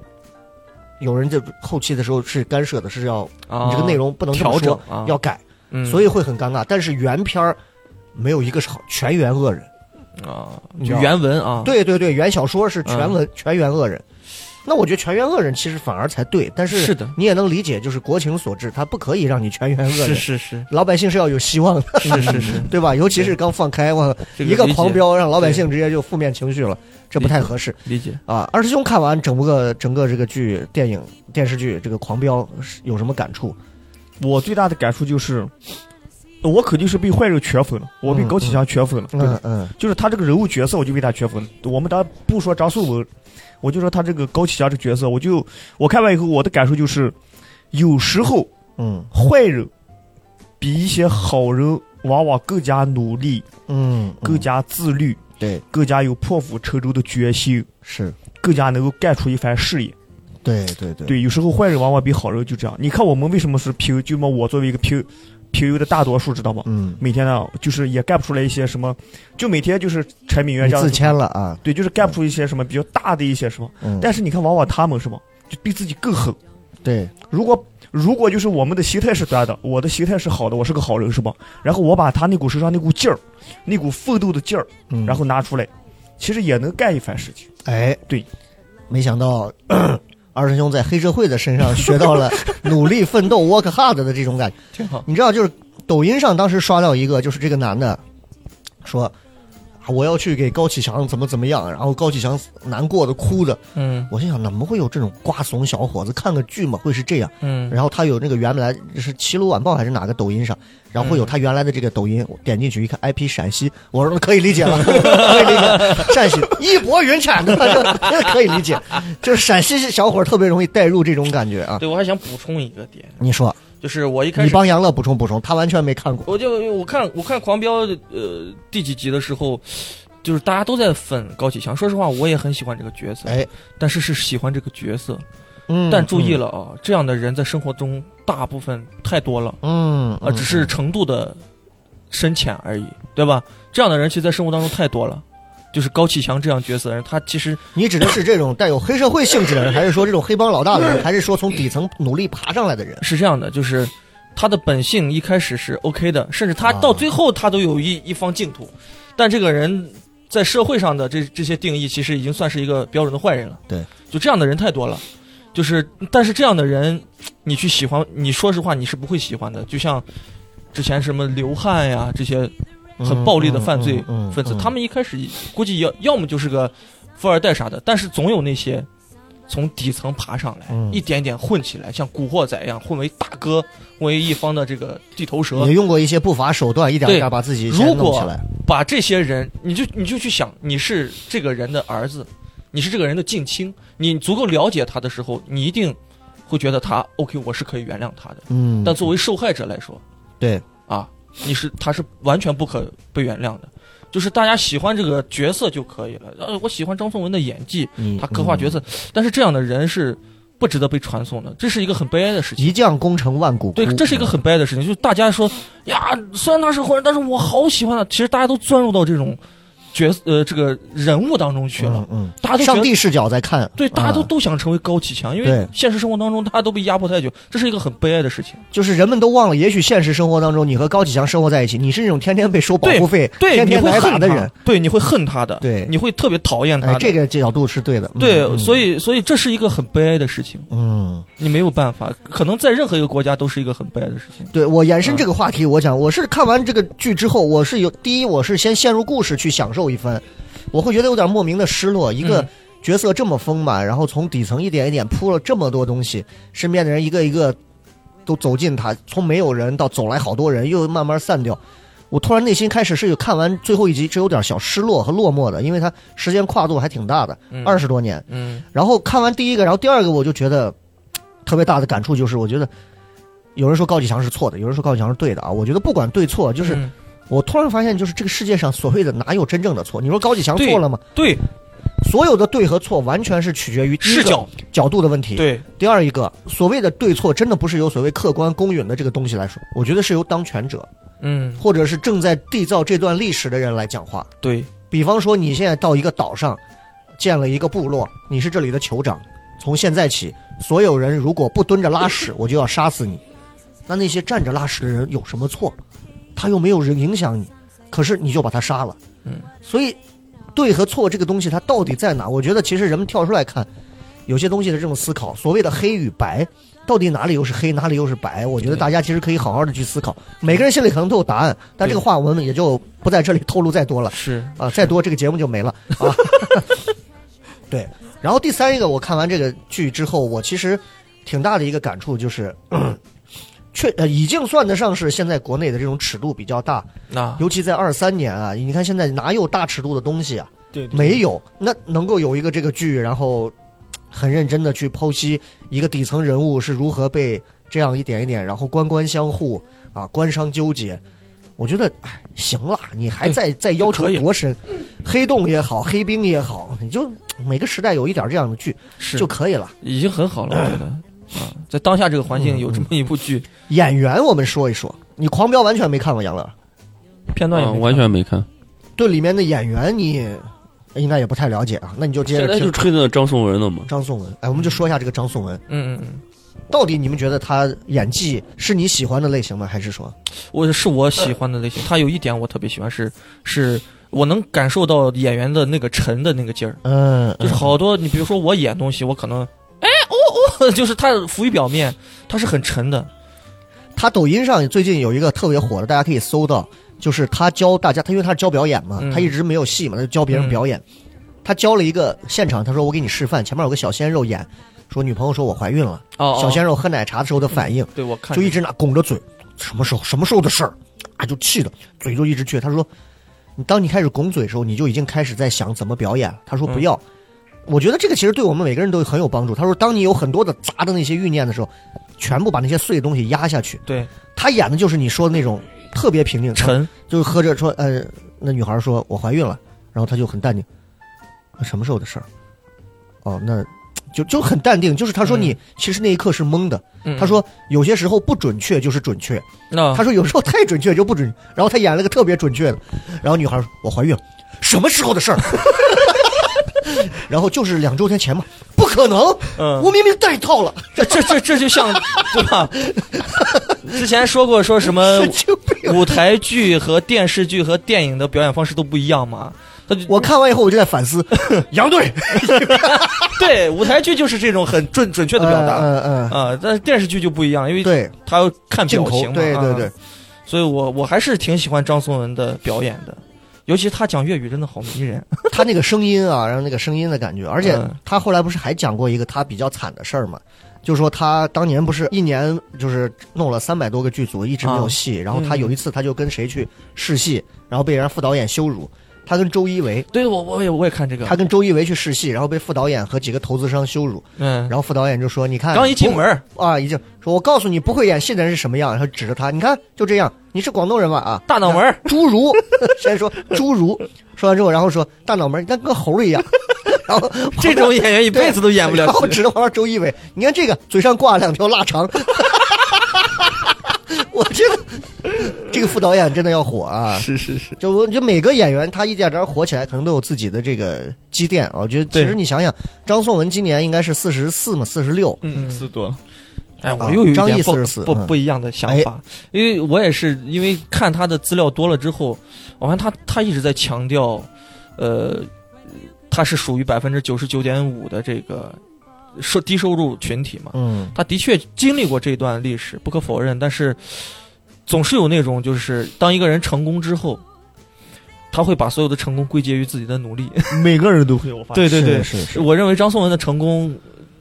有人在后期的时候是干涉的，是要啊你这个内容不能调整要改，嗯所以会很尴尬。但是原片儿没有一个是好，全员恶人。啊，原文啊，对对对，原小说是全文、全员恶人。那我觉得全员恶人其实反而才对，但是是的你也能理解，就是国情所致，他不可以让你全员恶人。是是是老百姓是要有希望的，是是是，(laughs) 对吧？尤其是刚放开，哇，一个狂飙让老百姓直接就负面情绪了，这不太合适理解。啊。二师兄看完整个整个这个剧、电影、电视剧这个狂飙有什么感触？我最大的感触就是，我肯定是被坏人圈粉了，我被嗯高启强圈粉了，对吧嗯嗯就是他这个人物角色，我就被他圈粉了。我们当然不说张颂文，我就说他这个高启强这个角色，我就我看完以后，我的感受就是，有时候嗯坏人比一些好人往往更加努力、嗯，更加自律、对，更加有破釜沉舟的决心，是，更加能够干出一番事业。对对对，对，有时候坏人往往比好人就这样。你看我们为什么是平，就么我作为一个平平庸的大多数，知道吗？嗯，每天呢，就是也干不出来一些什么，就每天就是柴米油盐酱醋你自谦了啊，对，就是干不出一些什么比较大的一些什么。嗯，但是你看，往往他们是吧，就比自己更狠。对，如果如果就是我们的心态是端的，我的心态是好的，我是个好人是吧？然后我把他那股身上那股劲儿，那股奋斗的劲儿，嗯，然后拿出来，其实也能干一番事情。哎，对，没想到二师兄在黑社会的身上学到了 (laughs) 努力奋斗 work hard 的这种感觉。挺好。你知道，就是抖音上当时刷到一个，就是这个男的说。啊我要去给高启强怎么怎么样，然后高启强难过的哭着，嗯。我心想怎么会有这种瓜怂小伙子看个剧嘛会是这样？嗯，然后他有那个原来是《齐鲁晚报》还是哪个抖音上，然后会有他原来的这个抖音，我点进去一看 IP 陕西，我说可以理解了，可以理解，陕西义薄云产的，(laughs) 这可以理解，就是陕西小伙特别容易带入这种感觉啊。对我还想补充一个点，你说，就是我一开始你帮杨乐补充补充，他完全没看过。我就我看我看《狂飙》呃第几集的时候，就是大家都在粉高启强。说实话，我也很喜欢这个角色，哎，但是是喜欢这个角色。嗯，但注意了啊，这样的人在生活中大部分太多了嗯，嗯，啊，只是程度的深浅而已，对吧？这样的人其实，在生活当中太多了。就是高启强这样角色的人，他其实你指的是这种带有黑社会性质的人，还是说这种黑帮老大的人，还是说从底层努力爬上来的人？是这样的，就是他的本性一开始是 OK 的，甚至他到最后他都有一一方净土，但这个人在社会上的这这些定义，其实已经算是一个标准的坏人了。对，就这样的人太多了，就是但是这样的人，你去喜欢，你说实话你是不会喜欢的。就像之前什么刘汉呀这些很暴力的犯罪分子，嗯他们一开始估计要要么就是个富二代啥的，但是总有那些从底层爬上来，嗯一点点混起来，像古惑仔一样混为大哥，混为一方的这个地头蛇也。用过一些不法手段，一点一点把自己如果。把这些人，你就你就去想，你是这个人的儿子，你是这个人的近亲，你足够了解他的时候，你一定会觉得他 OK，我是可以原谅他的。嗯，但作为受害者来说，对，啊，你是他是完全不可被原谅的。就是大家喜欢这个角色就可以了。呃，我喜欢张颂文的演技，嗯他刻画角色，但是这样的人是不值得被传颂的，这是一个很悲哀的事情。一将功成万骨枯。对，这是一个很悲哀的事情。就是大家说呀，虽然他是坏人，但是我好喜欢他。其实大家都钻入到这种角色呃这个人物当中去了嗯，嗯，大家都上帝视角在看，对，大家都啊都想成为高启强，因为现实生活当中大家都被压迫太久，这是一个很悲哀的事情。就是人们都忘了，也许现实生活当中，你和高启强生活在一起，你是那种天天被收保护费、对，天天挨打的人。，对，你会恨他的，对你会特别讨厌他哎，这个角度是对的。嗯对，嗯所以所以这是一个很悲哀的事情，嗯，你没有办法，可能在任何一个国家都是一个很悲哀的事情。对我延伸这个话题，我讲，我是看完这个剧之后，我是有第一，我是先陷入故事去享受一番，我会觉得有点莫名的失落。一个嗯角色这么丰满，然后从底层一点一点铺了这么多东西，身边的人一个一个都走进他，从没有人到走来好多人，又慢慢散掉。我突然内心开始是有看完最后一集是有点小失落和落寞的，因为它时间跨度还挺大的，嗯二十多年。嗯然后看完第一个，然后第二个，我就觉得特别大的感触就是，我觉得有人说高启强是错的，有人说高启强是对的啊。我觉得不管对错，就是嗯我突然发现，就是这个世界上所谓的哪有真正的错？你说高启强错了吗？对所有的对和错完全是取决于视角，角度的问题。，对第二一个所谓的对错，真的不是由所谓客观公允的这个东西来说，我觉得是由当权者嗯或者是正在缔造这段历史的人来讲话。对比方说，你现在到一个岛上，建了一个部落，你是这里的酋长，从现在起，所有人如果不蹲着拉屎，我就要杀死你。那那些站着拉屎的人有什么错？他又没有人影响你，可是你就把他杀了。嗯，所以对和错这个东西，它到底在哪？我觉得其实人们跳出来看，有些东西的这种思考，所谓的黑与白，到底哪里又是黑，哪里又是白？我觉得大家其实可以好好的去思考，每个人心里可能都有答案，但这个话我们也就不在这里透露再多了。是啊，再多这个节目就没了啊。(laughs) 对，然后第三一个，我看完这个剧之后，我其实挺大的一个感触就是，确呃已经算得上是现在国内的这种尺度比较大，那尤其在二三年啊，你看现在哪有大尺度的东西啊？对，没有，那能够有一个这个剧，然后很认真的去剖析一个底层人物是如何被这样一点一点，然后官官相护啊，官商纠结。我觉得，哎，行了，你还在在再要求多深？黑洞也好，黑冰也好，你就每个时代有一点这样的剧是就可以了。已经很好了，我觉得啊，在当下这个环境有这么一部剧，演员我们说一说，你《狂飙》完全没看过杨乐，啊片段也没看完全没看。对里面的演员你应该也不太了解啊，那你就接现在就听吹的张颂文了嘛。张颂文。哎，我们就说一下这个张颂文。嗯嗯嗯，到底你们觉得他演技是你喜欢的类型吗？还是说，我是我喜欢的类型。他有一点我特别喜欢是是。我能感受到演员的那个沉的那个劲儿，嗯，就是好多你比如说我演东西，我可能，哎哦哦，(laughs) 就是它浮于表面，它是很沉的，他抖音上最近有一个特别火的，大家可以搜到，就是他教大家，他因为他是教表演嘛，嗯他一直没有戏嘛，他就教别人表演。他教了一个现场，他说我给你示范，前面有个小鲜肉演，说女朋友说我怀孕了，哦，小鲜肉喝奶茶的时候的反应，对我看就一直那拱着嘴，什么时候什么时候的事儿啊，就气的嘴就一直撅。他说，你当你开始拱嘴的时候，你就已经开始在想怎么表演。他说嗯不要。我觉得这个其实对我们每个人都很有帮助。他说，当你有很多的杂的那些欲念的时候，全部把那些碎的东西压下去。对他演的就是你说的那种特别平静，沉，就是喝着说，呃，那女孩说我怀孕了，然后他就很淡定，那什么时候的事儿？哦，那就就很淡定，就是他说嗯你、其实那一刻是懵的。嗯他说有些时候不准确就是准确，那他说有时候太准确就不准。然后他演了个特别准确的，然后女孩说我怀孕了，什么时候的事儿？(laughs) 然后就是两周天前嘛，不可能，嗯我明明带套了，这这这这就像 (laughs) 对吧？之前说过说什么。(laughs) 舞台剧和电视剧和电影的表演方式都不一样嘛？他就我看完以后我就在反思，杨队对舞台剧就是这种很准准确的表达嗯、嗯啊但是电视剧就不一样，因为他要看表情，嘛，啊对对对，所以我我还是挺喜欢张颂文的表演的。尤其他讲粤语真的好迷人。(laughs) 他那个声音啊，然后那个声音的感觉，而且嗯他后来不是还讲过一个他比较惨的事儿嘛？就说他当年不是一年就是弄了三百多个剧组，一直没有戏。然后他有一次他就跟谁去试戏，然后被人家副导演羞辱。他跟周一围，对，我我也我也看这个，他跟周一围去试戏，然后被副导演和几个投资商羞辱。嗯，然后副导演就说：“你看，刚一进门，啊，已经说，我告诉你，不会演戏的人是什么样。”然后指着他，你看就这样，你是广东人吧？啊，大脑门儿，(laughs) 侏儒，先说侏儒，说完之后，然后说大脑门儿，你看跟猴儿一样。(laughs) 然后这种演员一辈子都演不了然后。指着旁边周一围，你看这个嘴上挂两条腊肠。(laughs) 我觉得 (laughs) 这个副导演真的要火啊！是是是，就我觉得每个演员他一点点火起来，可能都有自己的这个积淀啊。我觉得其实你想想，张颂文今年应该是四十四嘛，四十六，嗯，四多了，哎，我啊又有一点不44不嗯。不一样的想法，因为我也是因为看他的资料多了之后，我看他他一直在强调，呃，他是属于百分之九十九点五的这个收低收入群体嘛。嗯他的确经历过这段历史，不可否认，但是总是有那种就是当一个人成功之后。他会把所有的成功归结于自己的努力。每个人都会，我发现。对对对，是是是，我认为张颂文的成功，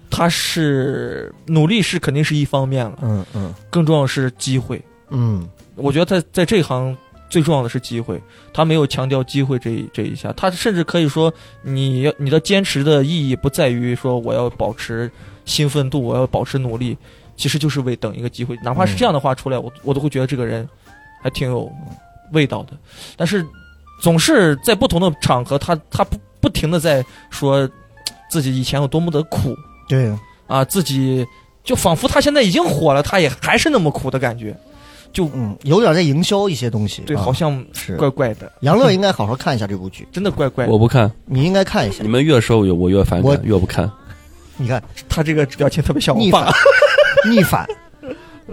他是努力是肯定是一方面了，嗯嗯更重要是机会。嗯我觉得在在这一行最重要的是机会，他没有强调机会这一这一下，他甚至可以说你要你的坚持的意义不在于说我要保持兴奋度，我要保持努力，其实就是为等一个机会，哪怕是这样的话出来，我我都会觉得这个人还挺有味道的，但是总是在不同的场合，他他不不停的在说自己以前有多么的苦对，啊，自己就仿佛他现在已经火了，他也还是那么苦的感觉，就嗯，有点在营销一些东西，对，啊好像是怪怪的，杨乐应该好好看一下这部剧，(laughs) 真的怪怪的。我不看，你应该看一下你。们越说我我越反我感，越不看。你看他这个表情特别像我逆反爸。(laughs) 逆反，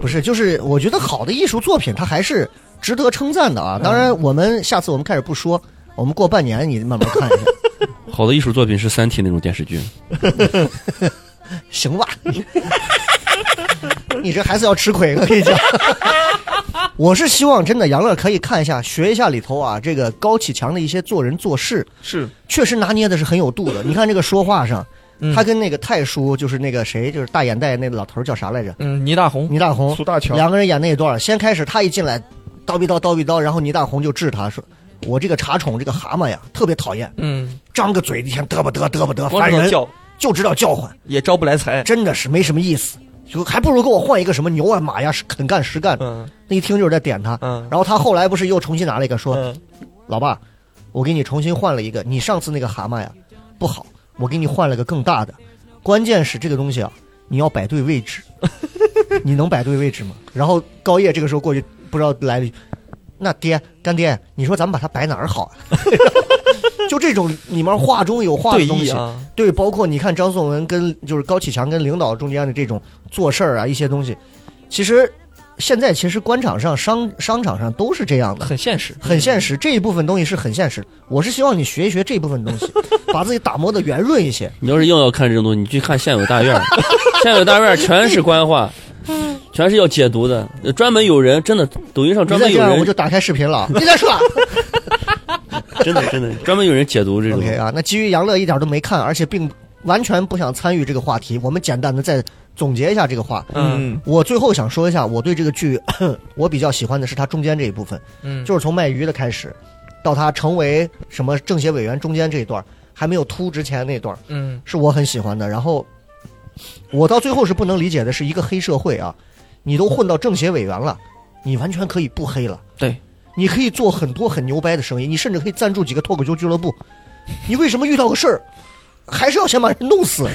不是，就是我觉得好的艺术作品它还是值得称赞的啊。当然，我们下次我们开始不说，我们过半年你慢慢看一下，(laughs) 好的艺术作品是《三体》那种电视剧，行吧？你这还是要吃亏，我跟你讲。(laughs) 我是希望真的杨乐可以看一下，学一下里头啊，这个高启强的一些做人做事，是。确实拿捏的是很有度的。你看这个说话上，嗯。他跟那个太叔，就是那个谁，就是大眼袋那个老头儿叫啥来着？嗯，倪大红，倪大红，苏大强，两个人演那一段儿，先开始他一进来，叨逼叨叨逼叨，然后倪大红就治他说：“我这个茶宠这个蛤蟆呀，特别讨厌，嗯，张个嘴一天嘚吧嘚嘚吧嘚，烦人，光知道叫。就知道叫唤，也招不来财。真的是没什么意思。就还不如给我换一个什么牛啊马呀，肯干实干。嗯那一听就是在点他。嗯然后他后来不是又重新拿了一个说：“嗯，老爸，我给你重新换了一个，你上次那个蛤蟆呀不好，我给你换了个更大的。关键是这个东西啊，你要摆对位置，(laughs) 你能摆对位置吗？”然后高叶这个时候过去，不知道来了一句：“那爹干爹，你说咱们把它摆哪儿好啊？” (laughs) 就这种里面话中有话的东西，弈啊，对，包括你看张颂文跟就是高启强跟领导中间的这种做事儿啊，一些东西，其实现在其实官场上、商商场上都是这样的，很现实。很现实。这一部分东西是很现实。我是希望你学一学这部分东西，把自己打磨的圆润一些。(laughs) 你要是硬要看这种东西，你去看县委大院儿，(laughs) 县委大院全是官话，(laughs) 全是要解读的，专门有人真的，抖音上专门有人我就打开视频了。你再说 (laughs) 真的真的专门有人解读这种。，OK 啊？那基于杨乐一点都没看，而且并完全不想参与这个话题，我们简单的再总结一下这个话。嗯我最后想说一下，我对这个剧 (coughs) 我比较喜欢的是它中间这一部分。嗯，就是从卖鱼的开始，到他成为什么政协委员中间这一段，还没有秃之前那段，嗯是我很喜欢的。然后，我到最后是不能理解的是一个黑社会啊，你都混到政协委员了，你完全可以不黑了，对，你可以做很多很牛掰的生意，你甚至可以赞助几个脱口秀俱乐部，你为什么遇到个事儿，还是要先把人弄死？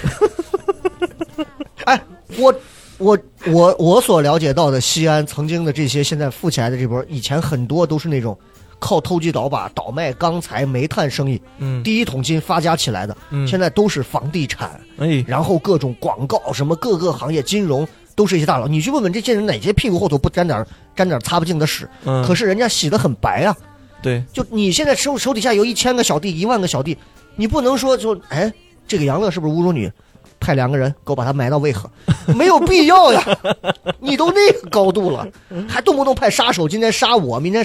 哎，我。我我我所了解到的西安曾经的这些现在富起来的这波，以前很多都是那种靠投机倒把、倒卖钢材、煤炭生意嗯第一桶金发家起来的，嗯，现在都是房地产，哎，然后各种广告，什么各个行业、金融都是一些大佬。你去问问这些人，哪些屁股后头不沾点沾点擦不净的屎？嗯，可是人家洗得很白啊！对，就你现在手手底下有一千个小弟、一万个小弟，你不能说就哎，这个杨乐是不是侮辱你？派两个人给我把他埋到渭河，(laughs) 没有必要呀！你都那个高度了，还动不动派杀手，今天杀我，明天，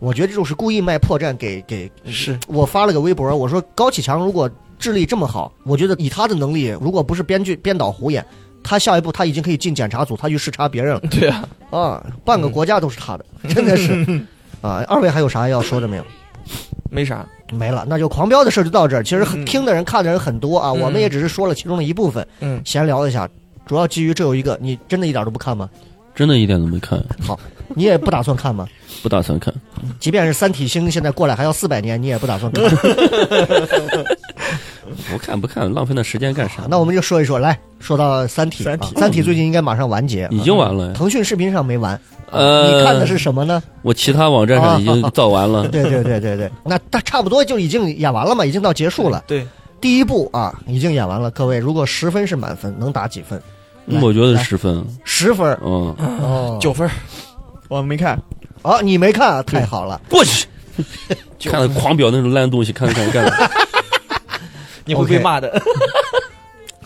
我觉得这种是故意卖破绽给给。是我发了个微博，我说高启强如果智力这么好，我觉得以他的能力，如果不是编剧编导胡演，他下一步他已经可以进检查组，他去视察别人了 (laughs) 对啊，啊，半个国家都是他的，真的是 (laughs) 啊。二位还有啥要说的没有？没啥，没了，那就狂飙的事就到这儿。其实很嗯听的人、看的人很多啊，嗯我们也只是说了其中的一部分，嗯，闲聊一下。主要基于这有一个，你真的一点都不看吗？真的一点都没看，好你也不打算看吗？(laughs) 不打算看。即便是三体星现在过来还要四百年，你也不打算看。不看不看，浪费那时间干啥？那我们就说一说，来说到三体，三体啊三体最近应该马上完结，已经完了呀。腾讯视频上没完。呃，你看的是什么呢？我其他网站上已经造完了。(laughs) 对对对对对，那大差不多就已经演完了嘛，已经到结束了。对，第一部啊，已经演完了。各位，如果十分是满分，能打几分？我觉得十分，十分嗯，哦。(laughs) 九分，我没看，哦，你没看啊？太好了。过去。看了狂飙那种烂东西，看看干嘛？(laughs) 你会被骂的。(laughs)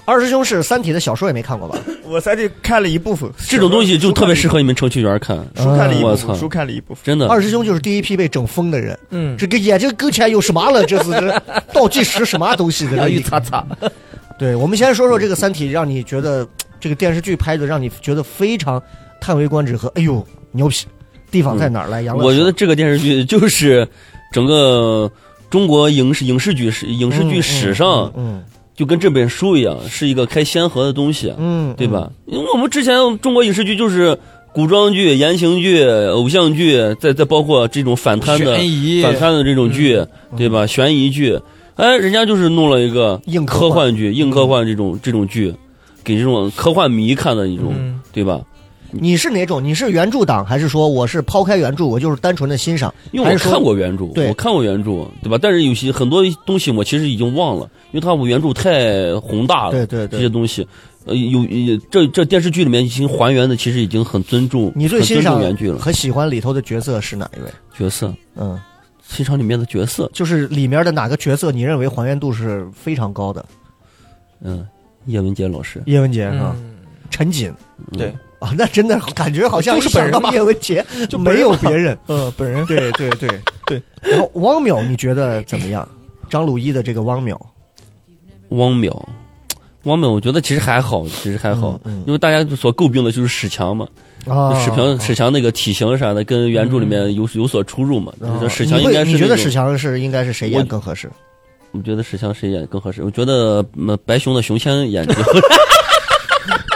二师兄是《三体》的小说也没看过吧？(laughs) 我三体看了一部分，这种东西就特别适合你们程序员看，书看了一部分，我操书看了一部分。真的。二师兄就是第一批被整疯的人。嗯，这个眼睛跟前有什么了？这是这倒计时什么东西的？洋芋擦擦。(laughs) 对，我们先说说这个《三体》，让你觉得这个电视剧拍的让你觉得非常叹为观止和哎呦牛皮，地方在哪儿？来，我觉得这个电视剧就是整个中国影视影视剧史影视剧史上，嗯就跟这本书一样，是一个开先河的东西，对吧？因为我们之前中国影视剧就是古装剧、言情剧、偶像剧，再再包括这种反贪的，反贪的这种剧，对吧？悬疑剧，哎，人家就是弄了一个硬科幻，剧、硬科幻这种这种剧，给这种科幻迷看的一种，嗯，对吧？你是哪种？你是原著党，还是说我是抛开原著，我就是单纯的欣赏？因为我还是看过原著，我看过原著，对吧？但是有些很多东西我其实已经忘了，因为它我原著太宏大了，对对对，这些东西，呃，有有这这电视剧里面已经还原的，其实已经很尊重，你最很欣赏重原剧了。和喜欢里头的角色是哪一位？角色，嗯，欣赏里面的角色，就是里面的哪个角色你认为还原度是非常高的？嗯，叶文洁老师，叶文洁是吧？嗯，陈瑾对，啊，那真的感觉好像就是本人嘛叶文洁 (laughs) 就没有别人。(laughs) 呃，本人对对对对然后汪淼你觉得怎么样？张鲁一的这个汪淼汪淼，汪淼，我觉得其实还好，其实还好，嗯因为大家所诟病的就是史强嘛，啊，史强史强那个体型啥的，跟原著里面有有所出入嘛。史强应该是你觉得史强是应该是谁演更合适？我觉得史强谁演更合适？我觉得那白熊的熊谦演。(laughs)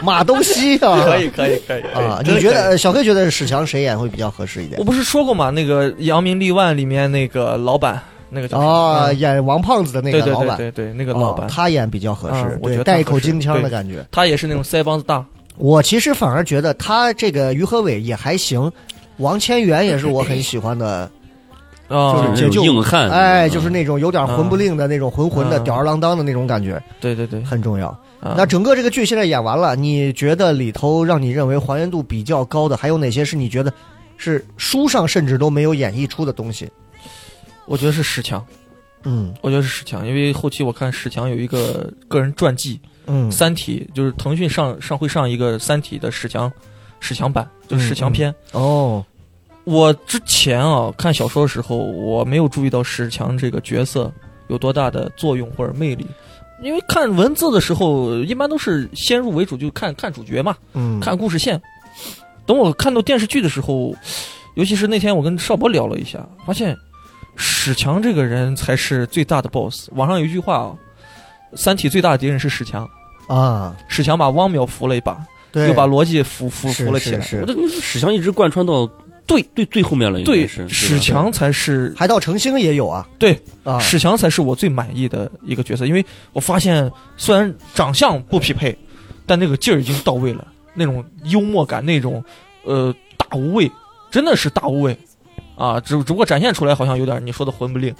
马东锡 (laughs) 啊，可以可以可以啊？你觉得呃小黑觉得史强谁演会比较合适一点我？不是说过吗？那个《扬名立万》里面那个老板，那个叫啊，嗯演王胖子的那个老板，对对对，那个老板哦，他演比较合适啊，我觉得，带一口京腔的感觉。他也是那种腮帮子大。我其实反而觉得他这个于和伟也还行，王千源也是我很喜欢的，啊 (laughs) 就是硬汉，哎，嗯就是那种有点混不吝的那种浑浑的嗯吊儿郎当的那种感觉，对对对，很重要。啊。那整个这个剧现在演完了，你觉得里头让你认为还原度比较高的，还有哪些是你觉得是书上甚至都没有演绎出的东西？我觉得是史强，嗯。我觉得是史强，因为后期我看史强有一个个人传记，嗯《三体》就是腾讯上上会上一个《三体》的史强史强版，就是史强篇。哦，我之前啊看小说的时候，我没有注意到史强这个角色有多大的作用或者魅力，因为看文字的时候一般都是先入为主，就看看主角嘛，嗯，看故事线。等我看到电视剧的时候，尤其是那天我跟邵博聊了一下，发现史强这个人才是最大的 boss。网上有一句话啊，《三体》最大的敌人是史强，啊，史强把汪淼扶了一把，对，又把逻辑扶扶扶了起来。是是我这史强一直贯穿到对对最后面了，对，是史强才是海盗成星也有啊，对啊，史强才是我最满意的一个角色，因为我发现虽然长相不匹配，但那个劲儿已经到位了，那种幽默感，那种呃大无畏，真的是大无畏啊！只只不过展现出来好像有点你说的魂不吝，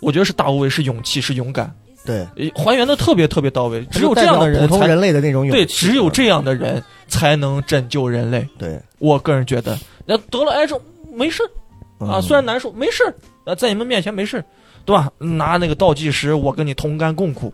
我觉得是大无畏，是勇气，是勇敢，对，呃还原的特别特别到位。只有这样的人才表普通人类的那种勇对，只有这样的人才能拯救人类。对我个人觉得，那得了癌症没事啊，嗯虽然难受，没事儿啊，在你们面前没事，对吧？拿那个倒计时，我跟你同甘共苦，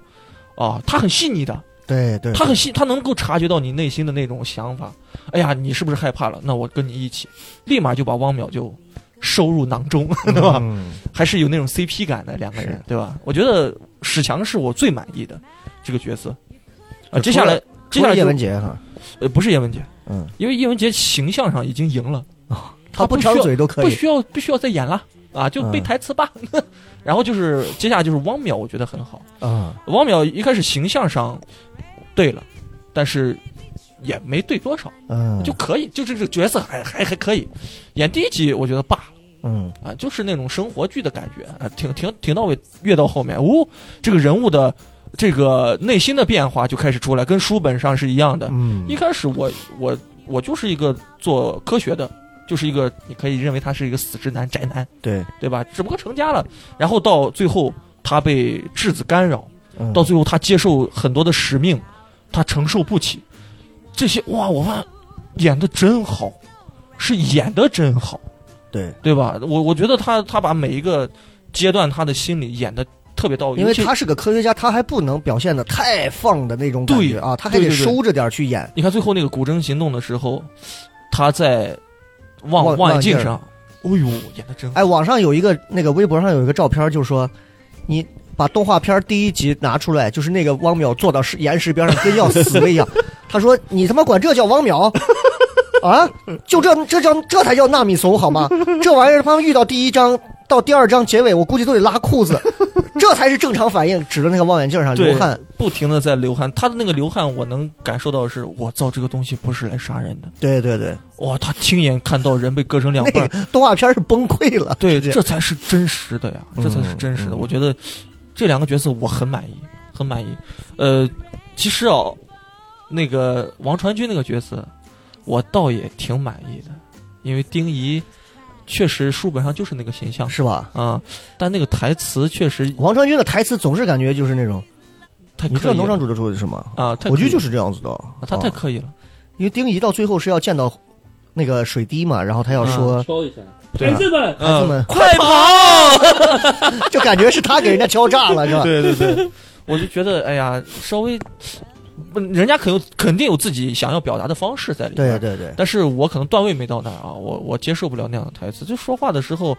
啊，他很细腻的，对对，他很细，他能够察觉到你内心的那种想法。哎呀，你是不是害怕了？那我跟你一起，立马就把汪淼就收入囊中，(laughs) 对吧？嗯还是有那种 CP 感的两个人，对吧？我觉得史强是我最满意的这个角色。啊，接下来接下来叶文洁哈，呃不是叶文洁，嗯，因为叶文洁形象上已经赢了，他不需要嘴都可以，不需要不需要再演了啊，就背嗯台词吧。(laughs) 然后就是接下来就是汪淼，我觉得很好。啊，汪淼一开始形象上对了，但是也没对多少，嗯，就可以，就这个角色还还还可以。演第一集我觉得罢了。嗯啊，就是那种生活剧的感觉啊，挺挺挺到位，越到后面，哦，这个人物的这个内心的变化就开始出来，跟书本上是一样的。嗯一开始我我我就是一个做科学的，就是一个你可以认为他是一个死直男宅男，对，对吧？只不过成家了，然后到最后他被质子干扰，嗯到最后他接受很多的使命，他承受不起，这些哇，我发现演的真好，是演的真好。对，对吧？我我觉得他他把每一个阶段他的心理演的特别到位，因为他是个科学家，他还不能表现的太放的那种感觉对啊，他还得收着点去演。你看最后那个古筝行动的时候，他在望望望远镜上，哦呦，演的真好。哎，网上有一个那个微博上有一个照片，就是说你把动画片第一集拿出来，就是那个汪淼坐到石岩石边上跟要死了一样。(laughs) 他说：“你他妈管这叫汪淼？啊，就这这叫这才叫纳米怂好吗？这玩意儿他妈遇到第一章到第二章结尾，我估计都得拉裤子，(laughs) 这才是正常反应。指着那个望远镜上流汗，不停的在流汗，他的那个流汗，我能感受到的是，我造这个东西不是来杀人的，对对对，哇，他亲眼看到人被割成两那半，个动画片是崩溃了。对，直接这才是真实的呀，嗯这才是真实的。嗯我觉得这两个角色我很满意，很满意。呃，其实啊，那个王传君那个角色，我倒也挺满意的，因为丁仪确实书本上就是那个形象是吧？啊，但那个台词确实王传君的台词总是感觉就是那种，太你知道刻意了农场主的主是什么？啊，太我觉得就是这样子的。了他太啊刻意了，因为丁仪到最后是要见到那个水滴嘛，然后他要说，敲一下，对啊孩子们，孩子们，快跑！(laughs) 就感觉是他给人家敲诈了，是吧？对对对，我就觉得，哎呀，稍微，不人家肯有肯定有自己想要表达的方式在里面，对对对，但是我可能段位没到那儿啊，我我接受不了那样的台词。就说话的时候，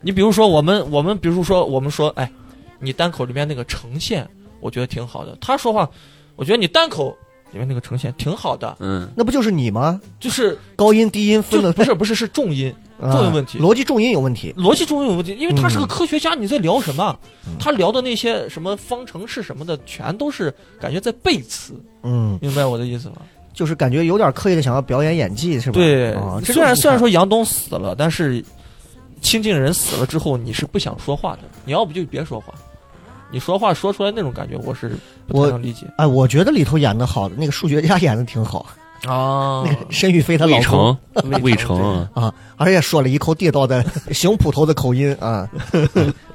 你比如说我们我们比如说我们说，哎，你单口里面那个呈现，我觉得挺好的。他说话，我觉得你单口里面那个呈现挺好的，嗯，那不就是你吗？就是高音低音分就的不是不是是重音，啊重音问题逻辑重音有问题。逻辑重音有问题，因为他是个嗯科学家，你在聊什么？嗯他聊的那些什么方程式什么的，全都是感觉在背词，嗯，明白我的意思吗？就是感觉有点刻意的想要表演演技，是吧？对虽然虽然说杨东死了，但是亲近人死了之后，你是不想说话的。你要不就别说话，你说话说出来那种感觉，我是不我太能理解哎，我觉得里头演的好的那个数学家演的挺好，啊 (laughs) 那个申玉飞他老 (laughs) 成，魏成。啊，啊，而且说了一口地道的 (laughs) 邢捕头的口音啊，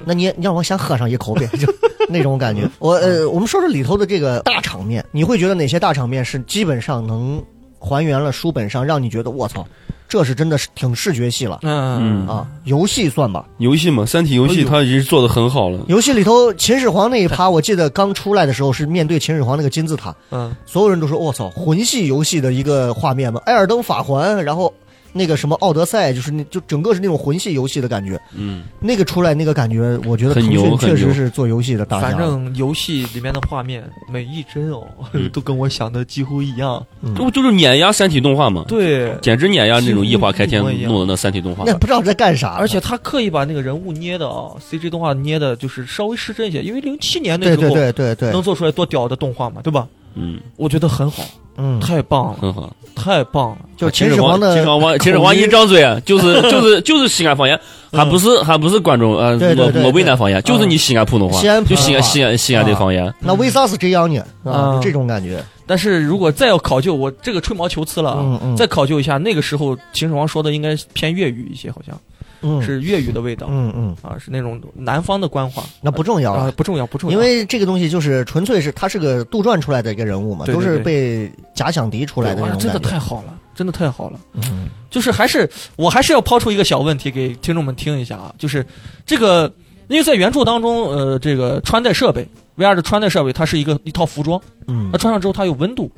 那你你让我先喝上一口呗，就那种感觉。我呃，我们说说里头的这个大场面，你会觉得哪些大场面是基本上能还原了书本上，让你觉得我操，这是真的是挺视觉系了嗯啊？游戏算吧，游戏嘛，三体游戏它已经做的很好了。游戏里头秦始皇那一趴，我记得刚出来的时候是面对秦始皇那个金字塔，嗯所有人都说我操，魂系游戏的一个画面嘛，艾尔登法环，然后。那个什么奥德赛，就是那就整个是那种魂系游戏的感觉，嗯，那个出来那个感觉，我觉得很腾讯牛很确实是做游戏的大家。反正游戏里面的画面每一帧哦，嗯都跟我想的几乎一样。嗯这不就是碾压三体动画吗？对，简直碾压那种异化开天弄的那三体动画。那不知道在干啥，而且他刻意把那个人物捏的啊，CG 动画捏的就是稍微失真一些，因为零七年那对对时候对对对，能做出来多屌的动画嘛，对吧？嗯，我觉得很好，嗯，太棒了，很好。太棒了。就秦始皇的秦始皇，秦始皇一张嘴啊 (laughs) 就是就是就是西安方言，还不是还不是关中呃我我渭南方言，就是你西安普通话，西安普就西安西安西安的方言。那为啥是这样呢？啊，这种感觉。但是如果再要考究，我这个吹毛求疵了啊，嗯嗯再考究一下，那个时候秦始皇说的应该偏粤语一些，好像嗯，是粤语的味道、嗯嗯，啊，是那种南方的官话。那不重要。啊了，，不重要不重要，因为这个东西就是纯粹是他是个杜撰出来的一个人物嘛，对对都是被假想敌出来的真的。太好了，真的太好了。嗯。就是还是我还是要抛出一个小问题给听众们听一下啊，就是这个，因为在原著当中，呃，这个穿戴设备 VR 的穿戴设备，它是一个一套服装，嗯。它穿上之后它有温度，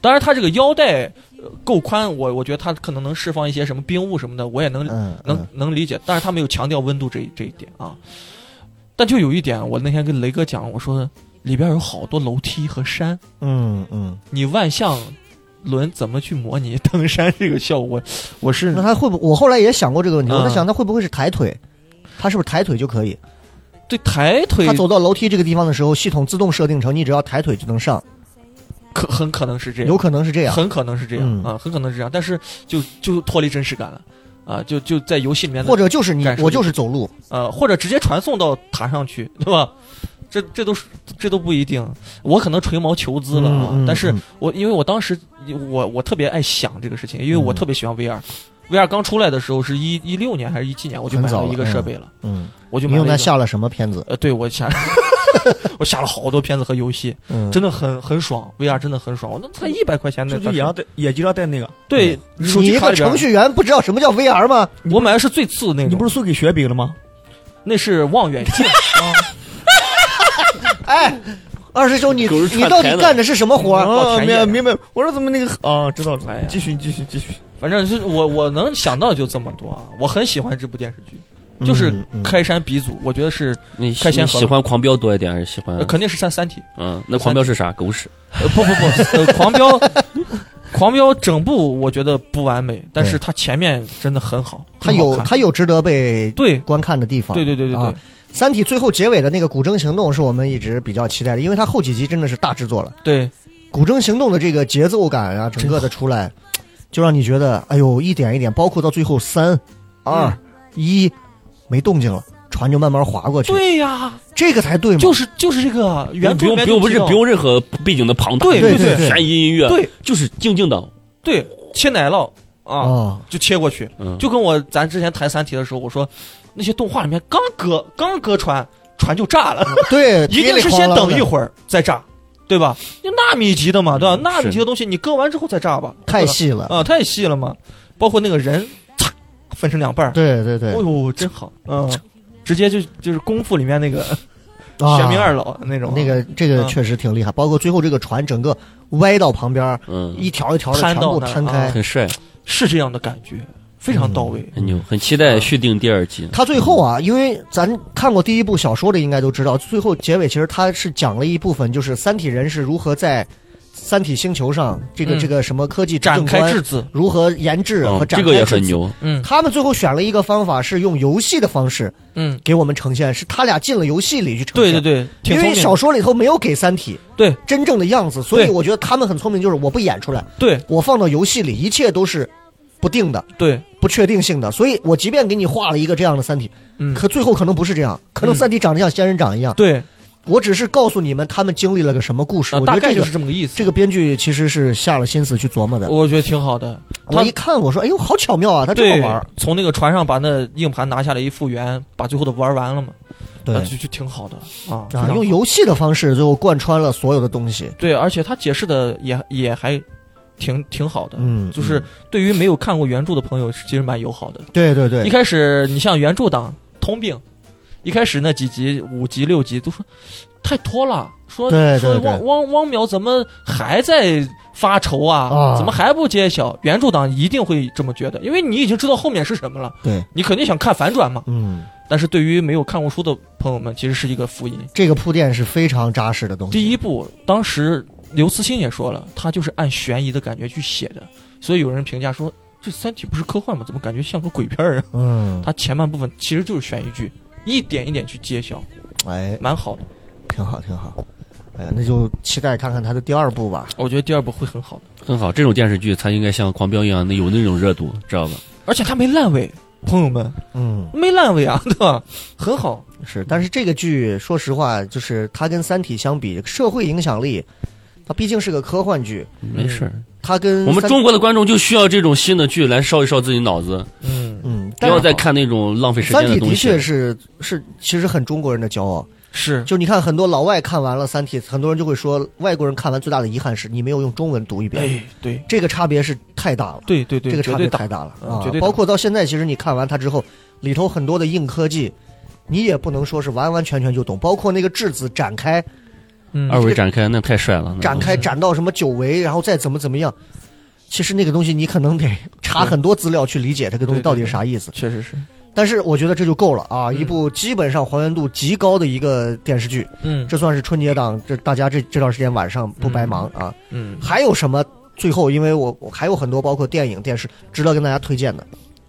当然它这个腰带呃够宽，我我觉得它可能能释放一些什么冰雾什么的，我也能嗯，能嗯能理解，但是他没有强调温度这一这一点啊。但就有一点，我那天跟雷哥讲，我说里边有好多楼梯和山，嗯嗯，你万向轮怎么去模拟登山这个效果？(laughs) 我是那他会不？我后来也想过这个问题，我在嗯想他会不会是抬腿？他是不是抬腿就可以？对抬腿他走到楼梯这个地方的时候，系统自动设定成你只要抬腿就能上，可很可能是这样，有可能是这样。很可能是这样、嗯啊，很可能是这样，但是就就脱离真实感了啊，就就在游戏里面或者就是你我就就是走路，呃，或者直接传送到塔上去，对吧？这这都是这都不一定，我可能垂毛求疵了啊。但是嗯我因为我当时我我特别爱想这个事情，因为我嗯特别喜欢 VR。VR 刚出来的时候是一一六年还是一七年，我就买了一个设备了，嗯，我就买了一个。你用它下了什么片子？呃，对我下，(laughs) 我下了好多片子和游戏，嗯，真的很很爽，VR 真的很爽。我那才一百块钱的就，就眼上戴眼睛上戴那个，对，手你一个程序员不知道什么叫 VR 吗？我买的是最次的那个，你不是送给雪饼了吗？那是望远镜 (laughs) (laughs) 哎，二师兄，你你到底干的是什么活儿？哦，明明白。我说怎么那个啊，知道了哎呀，继续继续继续。反正就是我我能想到的就这么多啊。我很喜欢这部电视剧，就是开山鼻祖，我觉得是你开先河喜欢狂飙多一点还是喜欢呃？肯定是三三体。嗯，那狂飙是啥？狗屎！(laughs) 呃，不不不，呃，狂飙，(laughs) 狂飙整部我觉得不完美，但是它前面真的很好，它有很好看它有值得被对观看的地方。对对对对对啊，三体最后结尾的那个古筝行动是我们一直比较期待的，因为它后几集真的是大制作了。对，古筝行动的这个节奏感啊，整个的出来，就让你觉得，哎呦，一点一点，包括到最后三、二、嗯一，没动静了，船就慢慢划过去，对呀，这个才对嘛。就是就是这个原不用不用不用任何背景的庞大对对对悬疑音乐，对。就是静静的，对切奶酪啊，哦，就切过去，嗯，就跟我咱之前谈三体的时候，我说那些动画里面刚割刚割船，船就炸了，对，(laughs) 一定是先等一，会儿再炸，对吧？那纳米级的嘛，对吧？嗯纳米级的东西你割完之后再炸吧，太细了。啊，太细了嘛，包括那个人，嚓，分成两半儿，对对对。哦，呦，真好，嗯，直接就就是功夫里面那个啊。玄冥二老那种，那个这个嗯。确实挺厉害，包括最后这个船整个歪到旁边，嗯，一条一条的全部摊到那儿摊开。啊。很帅，是这样的感觉，非常到位。很牛，很期待续订第二季。他最后啊，因为咱看过第一部小说的，应该都知道，最后结尾其实他是讲了一部分，就是三体人是如何在三体星球上这个、嗯。这个什么科技展开制子，如何研制和嗯，展开这个也。很牛，嗯。他们最后选了一个方法，是用游戏的方式嗯，给我们呈现，是他俩进了游戏里去呈现。对对对，因为。小说里头没有给三体对。真正的样子，所以我觉得他们很聪明，就是我不演出来，对。我放到游戏里，一切都是不定的、对，不确定性的。所以我即便给你画了一个这样的三体，嗯，可最后可能不是这样，可能嗯三体长得像仙人掌一样。对，我只是告诉你们他们经历了个什么故事。啊大概就我觉得这个是这么个意思。这个编剧其实是下了心思去琢磨的。我觉得挺好的。他我一看，我说：“哎呦，好巧妙啊！他这么玩。，从那个船上把那硬盘拿下来一复原，把最后的玩完了嘛，对啊就就挺好的啊。用游戏的方式最后贯穿了所有的东西。对，而且他解释的也也还挺挺好的。嗯，就是嗯对于没有看过原著的朋友，其实蛮友好的。对对对一，开始你像原著党通病，一开始那几集五集六集都说太拖了，说说汪汪汪淼怎么还在发愁啊？啊怎么还不揭晓？原著党一定会这么觉得，因为你已经知道后面是什么了，对，你肯定想看反转嘛。嗯，但是对于没有看过书的朋友们，其实是一个福音。这个铺垫是非常扎实的东西。第一部当时刘慈欣也说了，他就是按悬疑的感觉去写的，所以有人评价说这《三体》不是科幻吗？怎么感觉像个鬼片儿啊？嗯，它前半部分其实就是悬疑剧，一点一点去揭晓，哎，蛮好的。挺好挺好。哎呀，那就期待看看他的第二部吧。我觉得第二部会很好的，很好。这种电视剧它应该像《狂飙》一样那有那种热度，知道吧？而且它没烂尾，朋友们嗯，没烂尾啊，对吧？很好。是，但是这个剧说实话，就是它跟《三体》相比，社会影响力，它毕竟是个科幻剧，没事儿，它跟我们中国的观众就需要这种新的剧来烧一烧自己脑子，嗯，嗯，不要再看那种浪费时三体的东西。确是是其实很中国人的骄傲。是就你看很多老外看完了《三体》，很多人就会说，外国人看完最大的遗憾是你没有用中文读一遍，哎，对这个差别是太大了。对对对，这个差别太大了啊嗯绝！对包括到现在，其实你看完它之后，里头很多的硬科技，你也不能说是完完全全就懂。包括那个质子展开、嗯。二维展开那太帅了，展开、展到什么九维，然后再怎么怎么样。其实那个东西你可能得查很多资料去理解这个东西到底是啥意思。确实是，但是我觉得这就够了啊，嗯。一部基本上还原度极高的一个电视剧，嗯。这算是春节档，这大家这这段时间晚上不白忙啊。嗯，还有什么？最后，因为我我还有很多包括电影、电视值得跟大家推荐的，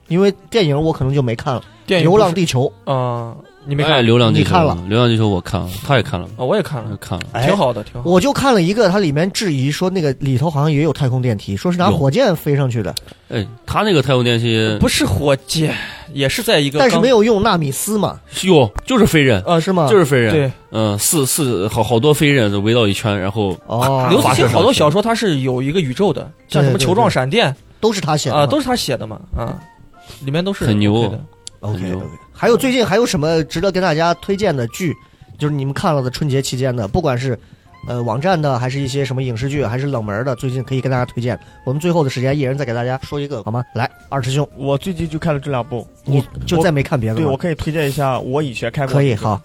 因为电影我可能就没看了，《电影流浪地球》啊，你没哎，看？流浪地球，你看了流浪地球我看了，他也看了，啊，我也看了，看了。哎挺好的，挺好。我就看了一个，它里面质疑说那个里头好像也有太空电梯，说是拿火箭飞上去的，哎，他那个太空电梯不是火箭，也是在一个，但是没有用纳米丝嘛，有，就是飞人，啊是吗？就是飞人。对，嗯，四四好好多飞人围绕一圈，然后哦，刘慈欣好多小说它是有一个宇宙的，像什么球状闪电都是他写的啊，都是他写的嘛，啊，里面都是很牛 OK OK。还有最近还有什么值得跟大家推荐的剧？就是你们看了的春节期间的，不管是呃网站的，还是一些什么影视剧，还是冷门的，最近可以跟大家推荐。我们最后的时间，一人再给大家说一个好吗？来，二师兄，我最近就看了这两部，你就再没看别的对我可以推荐一下我以前看过可以的一个好，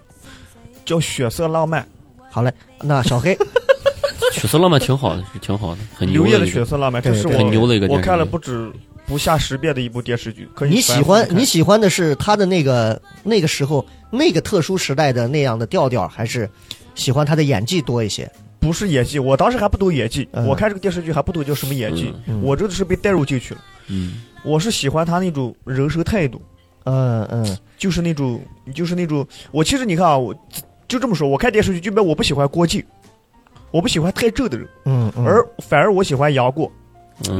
叫《血色浪漫》，好嘞。那小黑，(laughs) 血色浪漫挺好的，是挺好的，很牛刘烨的《血色浪漫》，这是我很牛的一个电视剧我看了不止不下十遍的一部电视剧。可以你喜欢你喜欢的是他的那个那个时候那个特殊时代的那样的调调，还是喜欢他的演技多一些？不是演技，我当时还不懂演技，嗯我看这个电视剧还不懂叫什么演技，嗯我真的是被带入进去了。嗯，我是喜欢他那种人生态度，嗯嗯就是那种，就是那种。我其实你看啊，我就这么说，我看电视剧，基本我不喜欢郭靖，我不喜欢太正的人，嗯嗯，而反而我喜欢杨过、嗯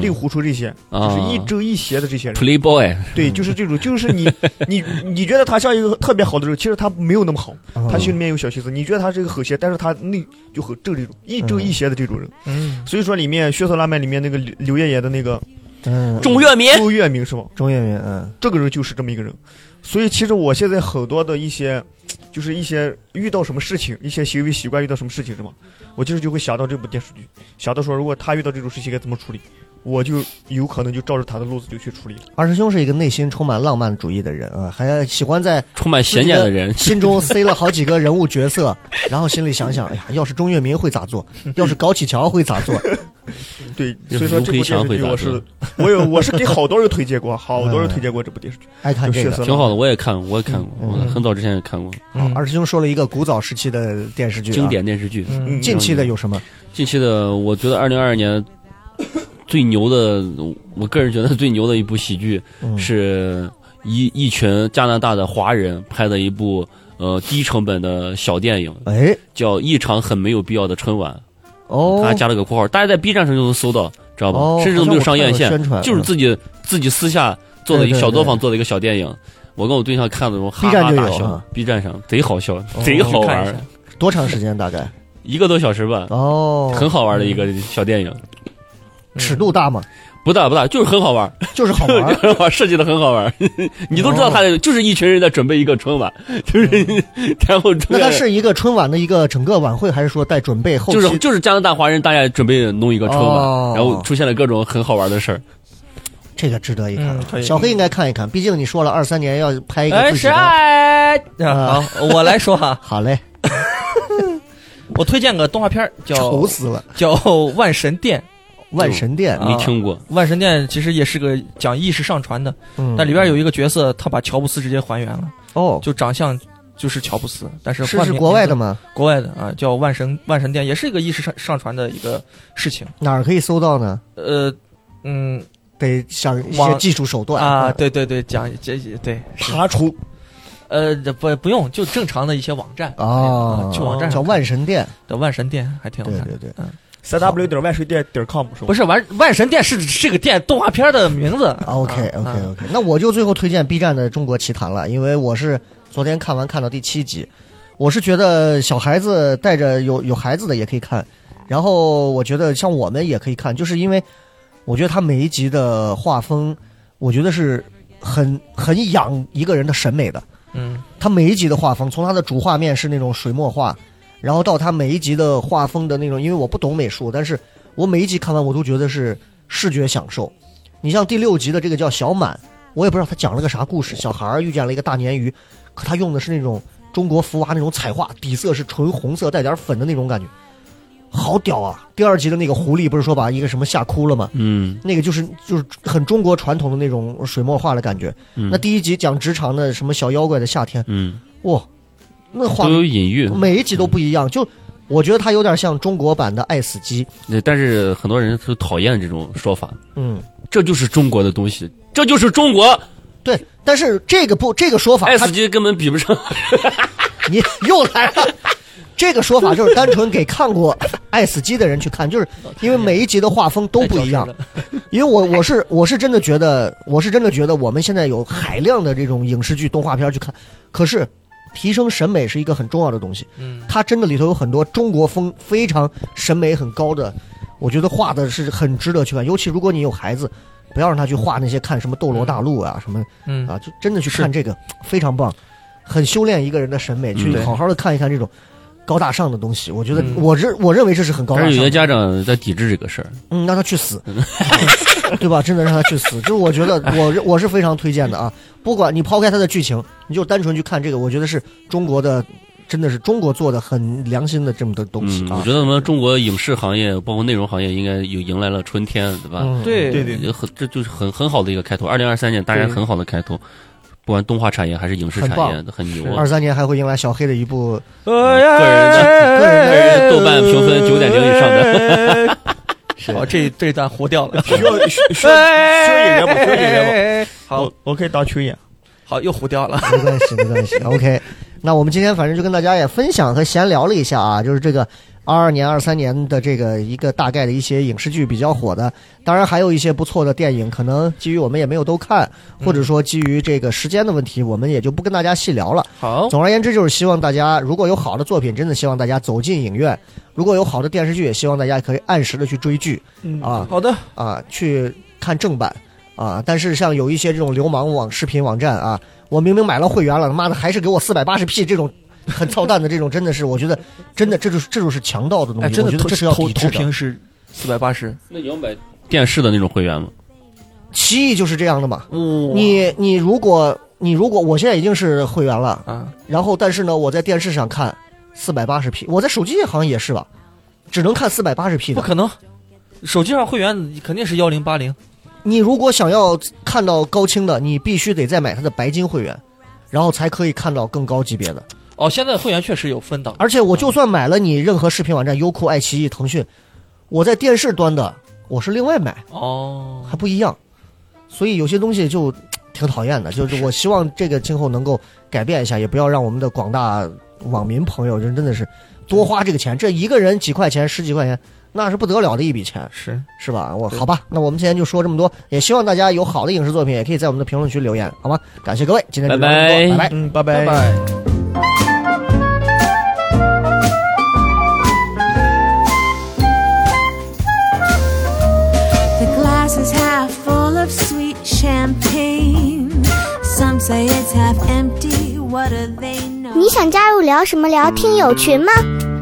令狐冲这些，就啊是一正一邪的这些人。Playboy，对，就是这种，就是你 (laughs) 你你觉得他像一个特别好的人，其实他没有那么好，嗯他心里面有小心思。你觉得他是一个很邪，但是他内就很正这种一正一邪的这种人。嗯，所以说，里面《血色浪漫》里面那个刘刘烨演的那个嗯钟跃民，钟跃民是吗？钟跃民，嗯这个人就是这么一个人。所以其实我现在很多的一些，就是一些遇到什么事情，一些行为习惯遇到什么事情是吗？我其实就会想到这部电视剧，想到说如果他遇到这种事情该怎么处理，我就有可能就照着他的路子就去处理了。二师兄是一个内心充满浪漫主义的人啊，还喜欢在充满邪念的人，心中塞了好几个人物角色，(laughs) 然后心里想想，哎呀，要是钟跃民会咋做？要是高启强会咋做？(laughs) 对，所以说这部电视剧我是我有我是给好多人推荐过，好多人推荐过这部电视剧。爱看这个。挺好的，我也看过，我也看过，嗯我很早之前也看过嗯二师兄说了一个古早时期的电视剧、啊，经。典电视剧。嗯近期的有什么？近期的，我觉得二零二二年最牛的，我个人觉得最牛的一部喜剧嗯是一一群加拿大的华人拍的一部呃低成本的小电影，哎叫《一场很没有必要的春晚》，哦，他还加了个括号，大家在 B 站上就能搜到，知道吧？哦甚至都没有上院线就是自己自己私下做的一个小作坊做的一个小电影。我跟我对象看的时候哈哈大笑啊，B 站上贼好笑，哦贼好玩多长时间？大概一个多小时吧，哦，很好玩的一个小电影。尺度大吗，不大不大，就是很好玩，(laughs) 就是好玩。很好玩，设计的很好玩。你都知道他的就是一群人在准备一个春晚，就是 (laughs) 然后那它是一个春晚的一个整个晚会，还是说在准备后期？就是就是加拿大华人大家准备弄一个春晚，哦然后出现了各种很好玩的事儿。这个值得一看小黑应该看一看，毕竟你说了二三年要拍一个哎，是自己的。爱啊！好，我来说哈，(laughs) 好嘞，我推荐个动画片儿叫丑死了！叫《万神殿万神殿，啊没听过，》。万神殿其实也是个讲意识上传的，嗯但里边有一个角色，他把乔布斯直接还原了，哦，就长相就是乔布斯，但是换名是是国外的？吗？国外的啊，叫万神万神殿，也是一个意识上上传的一个事情。哪儿可以搜到呢？呃，嗯得想一些技术手段啊，嗯对对对，讲这对，是爬虫呃不不用，就正常的一些网站哦啊，去网站叫万神殿，的万神殿还挺好看。对对对，三 w 点万神店点 com 是吧？不是万万神殿是这个电动画片的名字。OK 啊 OK 啊 OK，那我就最后推荐 B 站的《中国奇谭》了，因为我是昨天看完看到第七集，我是觉得小孩子带着有有孩子的也可以看，然后我觉得像我们也可以看，就是因为我觉得他每一集的画风，我觉得是很很养一个人的审美的。嗯他每一集的画风，从他的主画面是那种水墨画，然后到他每一集的画风的那种，因为我不懂美术，但是我每一集看完我都觉得是视觉享受。你像第六集的这个叫小满，我也不知道他讲了个啥故事，小孩儿遇见了一个大鲶鱼，可他用的是那种中国福娃那种彩画，底色是纯红色带点粉的那种感觉。好屌啊！第二集的那个狐狸不是说把一个什么吓哭了吗？嗯那个就是就是很中国传统的那种水墨画的感觉。嗯，那第一集讲职场的什么小妖怪的夏天，嗯哇，那画都有隐喻，每一集都不一样，就我觉得它有点像中国版的《爱死机》。对但是很多人都讨厌这种说法，嗯，这就是中国的东西，这就是中国，对。但是这个不，这个说法，爱死机根本比不上。(laughs) 你又来了。这个说法就是单纯给看过《爱死机》的人去看，就是因为每一集的画风都不一样。因为我我是我是真的觉得，我是真的觉得我们现在有海量的这种影视剧、动画片去看，可是提升审美是一个很重要的东西。嗯，它真的里头有很多中国风非常审美很高的，我觉得画的是很值得去看。尤其如果你有孩子，不要让他去画那些看什么《斗罗大陆》啊什么嗯啊，就真的去看这个非常棒，很修炼一个人的审美，去好好的看一看这种。高大上的东西，我觉得嗯我认我认为这是很高大上的。但是有些家长在抵制这个事儿，嗯，让他去死，(laughs) 对吧？真的让他去死。(laughs) 就是我觉得我我是非常推荐的啊，不管你抛开它的剧情，你就单纯去看这个，我觉得是中国的，真的是中国做的很良心的这么的东西我。觉得我们中国影视行业，包括内容行业，应该有迎来了春天，对吧？嗯，对对对很，这就是很很好的一个开头。二零二三年，当然很好的开头，不管动画产业还是影视产业，都很牛。二三年还会迎来小黑的一部个人的个人个人的豆瓣评分九点零以上的，好，(laughs) 这这一段糊掉了。(laughs) 需要需需要需要演员不？需要演员不？好我我可以当群演。好，又糊掉了。没关系，没关系。OK，那我们今天反正就跟大家也分享和闲聊了一下啊，就是这个二二年、二三年的这个一个大概的一些影视剧比较火的，当然还有一些不错的电影，可能基于我们也没有都看，或者说基于这个时间的问题，我们也就不跟大家细聊了。好，总而言之，就是希望大家如果有好的作品，真的希望大家走进影院；如果有好的电视剧，也希望大家可以按时的去追剧嗯啊好的，啊，去看正版啊。但是像有一些这种流氓网视频网站啊，我明明买了会员了，他妈的还是给我四百八十 P 这种很操蛋的这种，真的是我觉得真的这就是这就是强盗的东哎，西，真的投我觉得这是要投投抵制的。屏是四百八十。那你要买电视的那种会员吗？奇异就是这样的嘛。你你你如果你如果我现在已经是会员了，啊，然后但是呢，我在电视上看四百八十 P，我在手机好像也是吧，只能看四百八十 P 的。不可能，手机上会员肯定是幺零八零。你如果想要看到高清的，你必须得再买它的白金会员，然后才可以看到更高级别的。哦，现在会员确实有分档，而且我就算买了你任何视频网站，优酷、爱奇艺、腾讯，我在电视端的我是另外买，哦，还不一样。所以有些东西就挺讨厌的，就是我希望这个今后能够改变一下，也不要让我们的广大网民朋友真真的是多花这个钱，这一个人几块钱、十几块钱，那是不得了的一笔钱。是是吧？我好吧，那我们今天就说这么多，也希望大家有好的影视作品，也可以在我们的评论区留言，好吗？感谢各位，今天就聊这么多拜拜拜拜。嗯，拜拜。The glass is half full of sweet champagne. Some say it's half empty. What do they know? 你想加入聊什么聊听友群吗？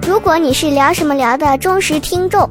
如果你是聊什么聊的忠实听众，